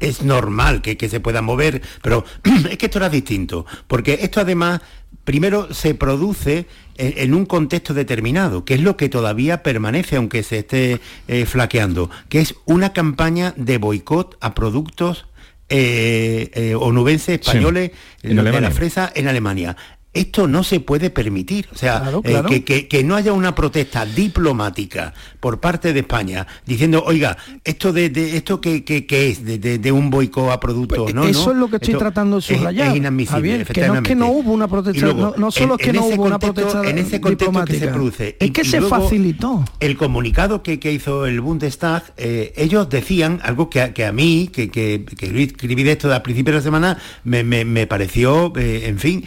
es normal que, que se puedan mover, pero es que esto era distinto, porque esto además primero se produce en, un contexto determinado, que es lo que todavía permanece, aunque se esté eh, flaqueando, que es una campaña de boicot a productos eh, eh, onubenses españoles en de la fresa en Alemania esto no se puede permitir. O sea, eh, que, no haya una protesta diplomática por parte de España diciendo, oiga, esto de, esto que, es de, un boicot a productos, pues, ¿no? Eso es lo que estoy tratando de subrayar. Es, inadmisible. que no es que no hubo una protesta, no, solo es que no hubo una protesta en ese contexto que se produce. Es que se facilitó. El comunicado que, hizo el Bundestag, eh, ellos decían algo que, a mí, que, que, escribí de esto al principio de la semana, me, pareció, eh, en fin,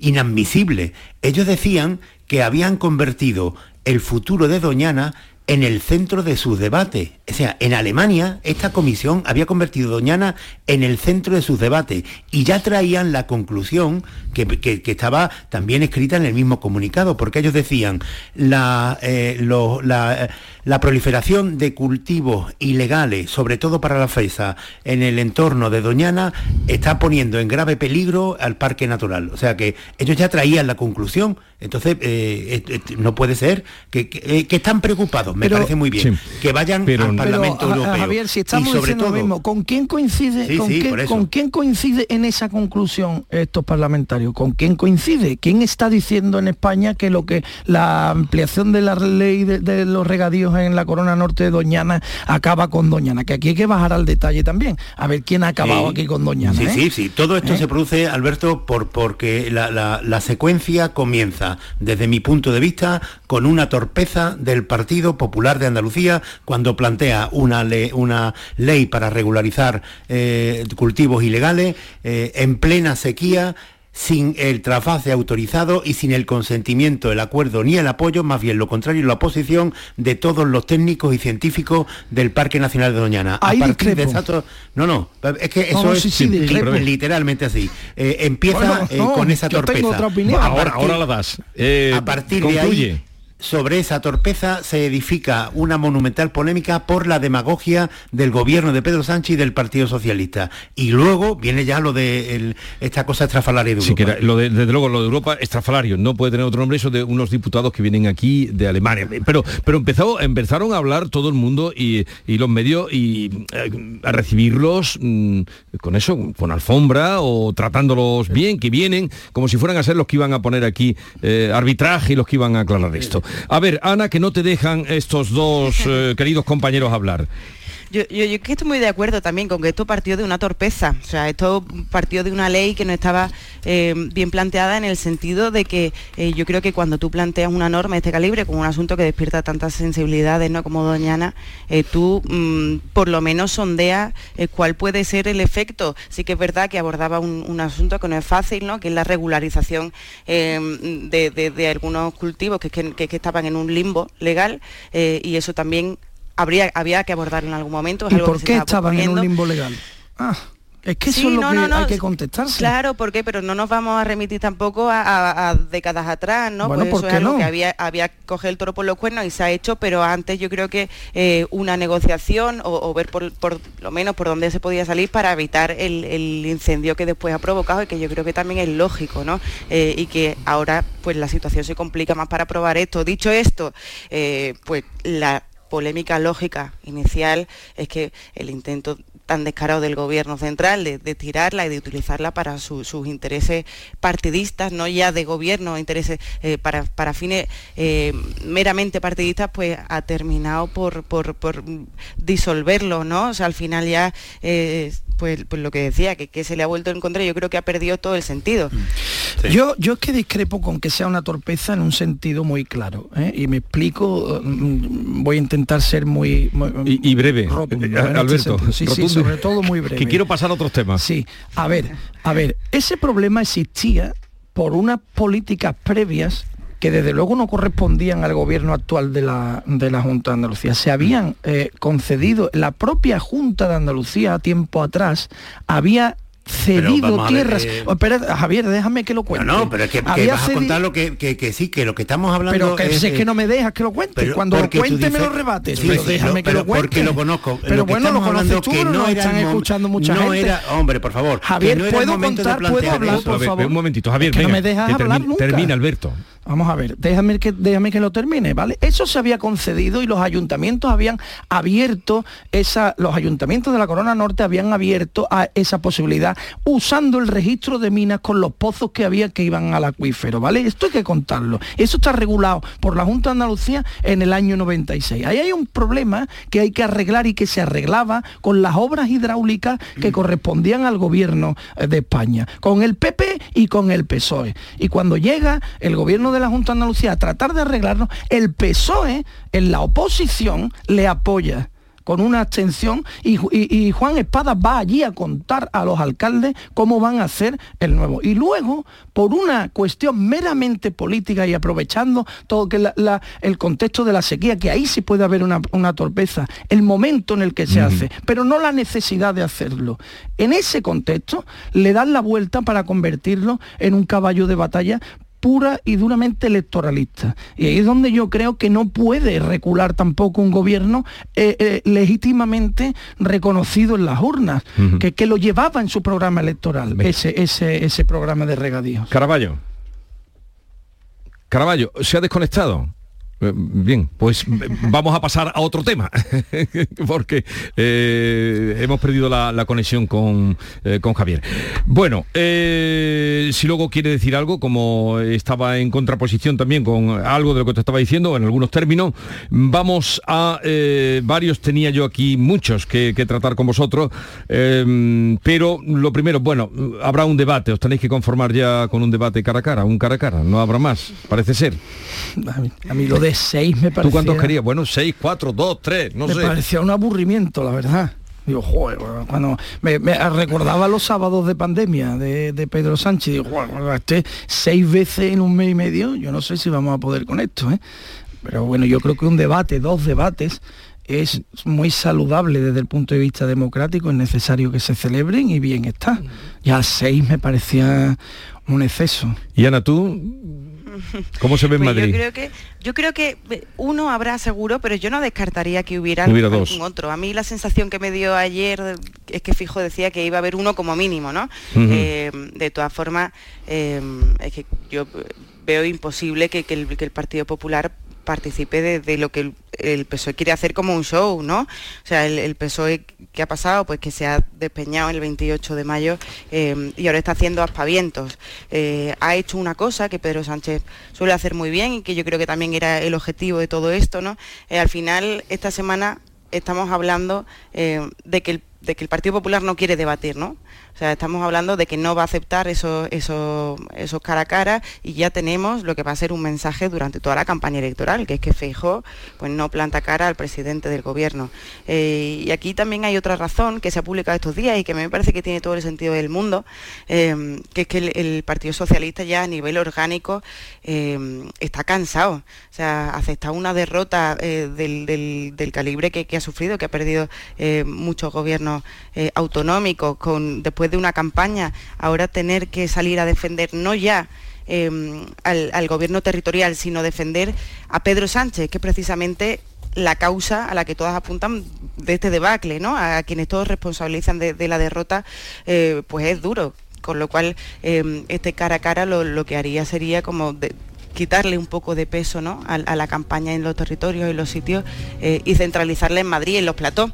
inadmisible. Ellos decían que habían convertido el futuro de Doñana en el centro de sus debates. O sea, en Alemania esta comisión había convertido Doñana en el centro de sus debates y ya traían la conclusión que, estaba también escrita en el mismo comunicado, porque ellos decían la, eh, la, proliferación de cultivos ilegales, sobre todo para la fresa, en el entorno de Doñana, está poniendo en grave peligro al parque natural. O sea que ellos ya traían la conclusión. Entonces, eh, no puede ser que, que están preocupados me parece muy bien. Que vayan al Parlamento Europeo. Javier, si estamos diciendo lo mismo, ¿con quién coincide? con, quién coincide en esa conclusión estos parlamentarios? ¿Con quién coincide? ¿Quién está diciendo en España que lo que la ampliación de la ley de, los regadíos en la corona norte de Doñana acaba con Doñana? Que aquí hay que bajar al detalle también. A ver quién ha acabado aquí con Doñana. Sí, ¿eh? sí, sí. Todo esto ¿Eh? se produce, Alberto, por, porque la, la secuencia comienza, desde mi punto de vista, con una torpeza del Partido Popular Popular de Andalucía cuando plantea una, ley, una ley para regularizar eh, cultivos ilegales eh, en plena sequía sin el trasvase autorizado y sin el consentimiento, el acuerdo ni el apoyo, más bien lo contrario, la oposición de todos los técnicos y científicos del Parque Nacional de Doñana. a partir de no, no, es que eso es literalmente así. Eh, empieza con esa torpeza. Ahora, ahora la das. a partir de ahí sobre esa torpeza se edifica una monumental polémica por la demagogia del gobierno de Pedro Sánchez y del Partido Socialista. Y luego viene ya lo de esta cosa estrafalaria de Europa. Sí, lo de, desde luego lo de Europa estrafalario, no puede tener otro nombre eso de unos diputados que vienen aquí de Alemania. Pero, empezaron a hablar todo el mundo y, los medios y eh, a recibirlos mm, con eso, con alfombra o tratándolos bien, que vienen, como si fueran a ser los que iban a poner aquí eh, arbitraje y los que iban a aclarar esto. A ver, Ana, que no te dejan estos dos eh, queridos compañeros hablar. Yo, yo, yo que estoy muy de acuerdo también con que esto partió de una torpeza, o sea, esto partió de una ley que no estaba eh, bien planteada en el sentido de que eh, yo creo que cuando tú planteas una norma de este calibre, como un asunto que despierta tantas sensibilidades, ¿no? Como Doñana, eh, tú mm, por lo menos sondeas cuál puede ser el efecto. Sí que es verdad que abordaba un, asunto que no es fácil, ¿no? Que es la regularización de, algunos cultivos que, que, estaban en un limbo legal y eso también habría, había que abordar en algún momento. ¿Y por qué estaban en un limbo legal? Ah. Es que eso es lo que hay que contestarse. Claro, ¿por qué? Pero no nos vamos a remitir tampoco a, décadas atrás, ¿no? Bueno, pues eso es algo que había, había coger el toro por los cuernos y se ha hecho, pero antes yo creo que eh, una negociación o, ver por, lo menos por dónde se podía salir para evitar el, incendio que después ha provocado y que yo creo que también es lógico, ¿no? Eh, y que ahora pues la situación se complica más para probar esto. Dicho esto, eh, pues la polémica lógica inicial es que el intento tan descarado del gobierno central de, tirarla y de utilizarla para sus intereses partidistas, no ya de gobierno, intereses eh, para, fines eh, meramente partidistas, pues ha terminado por, por, disolverlo, ¿no? O sea, al final ya eh, pues, pues, lo que decía, que, se le ha vuelto en contra, yo creo que ha perdido todo el sentido. Yo, yo es que discrepo con que sea una torpeza en un sentido muy claro. ¿eh? Y me explico, mm, voy a intentar ser muy... y, breve, rotundo, eh, este Alberto. sí, sobre todo muy breve. Que quiero pasar a otros temas. Sí, a ver, a ver, ese problema existía por unas políticas previas que desde luego no correspondían al gobierno actual de la, de la Junta de Andalucía. Se habían eh, concedido, la propia Junta de Andalucía tiempo atrás había cedido tierras. Eh, oh, Javier, déjame que lo cuente. No, no, pero es que, vas a contar lo que, que, sí, que lo que estamos hablando Pero que es, que no me dejas que lo cuente. Cuando lo cuente me lo rebates. pero déjame que lo cuente. Porque lo conozco. Pero bueno, lo conoces tú, que no, están escuchando mucha no gente. Era, hombre, por favor. Javier, ¿puedo contar? ¿Puedo hablar, por favor? Un momentito, Javier, no me dejas hablar nunca. Termina, Alberto. Vamos a ver, déjame que, déjame que lo termine, ¿vale? Eso se había concedido y los ayuntamientos habían abierto esa, los ayuntamientos de la Corona Norte habían abierto a esa posibilidad usando el registro de minas con los pozos que había que iban al acuífero, ¿vale? Esto hay que contarlo. Eso está regulado por la Junta de Andalucía en el año 96. Ahí hay un problema que hay que arreglar y que se arreglaba con las obras hidráulicas que mm. correspondían al gobierno eh, de España, con el PP y con el PSOE. Y cuando llega el gobierno de la Junta de Andalucía a tratar de arreglarlo, el PSOE en la oposición le apoya con una abstención y, Juan Espada va allí a contar a los alcaldes cómo van a hacer el nuevo. Y luego, por una cuestión meramente política y aprovechando todo que el contexto de la sequía, que ahí sí puede haber una, torpeza, el momento en el que se hace, pero no la necesidad de hacerlo. En ese contexto le dan la vuelta para convertirlo en un caballo de batalla pura y duramente electoralista. Y ahí es donde yo creo que no puede recular tampoco un gobierno eh, eh, legítimamente reconocido en las urnas, que, que, lo llevaba en su programa electoral, ese, ese, ese programa de regadíos. Caraballo. Caraballo, ¿se ha desconectado? Eh, bien, pues vamos a pasar a otro tema, porque eh, hemos perdido la, conexión con, eh, con, Javier. Bueno, si luego quiere decir algo, como estaba en contraposición también con algo de lo que te estaba diciendo, en algunos términos, vamos a, varios tenía yo aquí, muchos que, tratar con vosotros, pero lo primero, bueno, habrá un debate, os tenéis que conformar ya con un debate cara a cara, un cara a cara, no habrá más, parece ser. A mí, lo de seis me parecía... ¿Tú cuántos querías? Bueno, seis, cuatro, dos, tres, no sé. Me parecía un aburrimiento, la verdad. Digo, joder, cuando me, recordaba los sábados de pandemia de, Pedro Sánchez, digo, joder, gasté seis veces en un mes y medio, yo no sé si vamos a poder con esto, ¿eh? Pero bueno, yo creo que un debate, dos debates, es muy saludable desde el punto de vista democrático, es necesario que se celebren y bien está. Ya seis me parecía un exceso. Y Ana, tú ¿Cómo se ve en pues Madrid? Yo creo, que, yo creo que uno habrá seguro, pero yo no descartaría que hubiera, algún otro. A mí la sensación que me dio ayer es que fijo decía que iba a haber uno como mínimo, ¿no? Eh, de todas formas, eh, es que yo veo imposible que, el, que el Partido Popular participe de, lo que el, PSOE quiere hacer como un show, ¿no? O sea, el, PSOE que ha pasado, pues que se ha despeñado el 28 de mayo eh, y ahora está haciendo aspavientos. Eh, ha hecho una cosa que Pedro Sánchez suele hacer muy bien y que yo creo que también era el objetivo de todo esto, ¿no? Eh, al final, esta semana estamos hablando de, que el, de que el Partido Popular no quiere debatir, ¿no? O sea, estamos hablando de que no va a aceptar esos, esos, esos cara a cara y ya tenemos lo que va a ser un mensaje durante toda la campaña electoral, que es que Feijó pues, no planta cara al presidente del gobierno. Eh, y aquí también hay otra razón que se ha publicado estos días y que me parece que tiene todo el sentido del mundo, eh, que es que el, Partido Socialista ya a nivel orgánico eh, está cansado. O sea, acepta una derrota del, calibre que, ha sufrido, que ha perdido muchos gobiernos autonómicos con, de una campaña, ahora tener que salir a defender no ya em, al, gobierno territorial, sino defender a Pedro Sánchez, que precisamente la causa a la que todas apuntan de este debacle, ¿no? A quienes todos responsabilizan de, la derrota, eh, pues es duro. Con lo cual, em, este cara a cara lo, que haría sería como quitarle un poco de peso ¿no? a, la campaña en los territorios y los sitios eh, y centralizarla en Madrid, en los platós.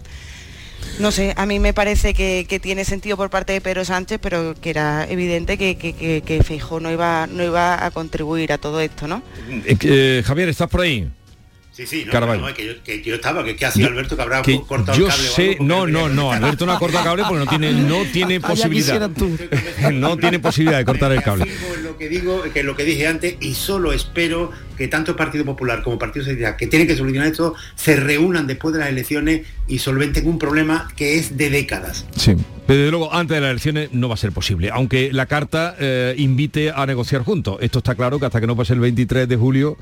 No sé, a mí me parece que, tiene sentido por parte de Pedro Sánchez, pero que era evidente que, que, Feijó no iba, no iba a contribuir a todo esto, ¿no? Eh, eh, Javier, ¿estás por ahí? Sí, sí, no, no, que, yo, que, yo, estaba, que, que ha sido Alberto que habrá cortado yo el cable. Sé, no, no, no, Alberto no ha cortado cable porque no tiene, no tiene posibilidad. no tiene posibilidad de cortar el cable. Lo que digo, que lo que dije antes, y solo espero que tanto el Partido Popular como el Partido Socialista, que tienen que solucionar esto, se reúnan después de las elecciones y solventen un problema que es de décadas. Sí. Pero desde luego, antes de las elecciones no va a ser posible, aunque la carta eh, invite a negociar juntos. Esto está claro que hasta que no pase el 23 de julio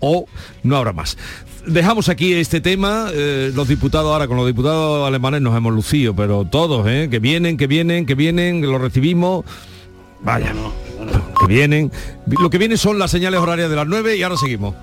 o no habrá más. Dejamos aquí este tema, eh, los diputados ahora con los diputados alemanes nos hemos lucido, pero todos, eh, que vienen, que vienen, que vienen, lo recibimos. Vaya, que vienen. Lo que vienen son las señales horarias de las 9 y ahora seguimos.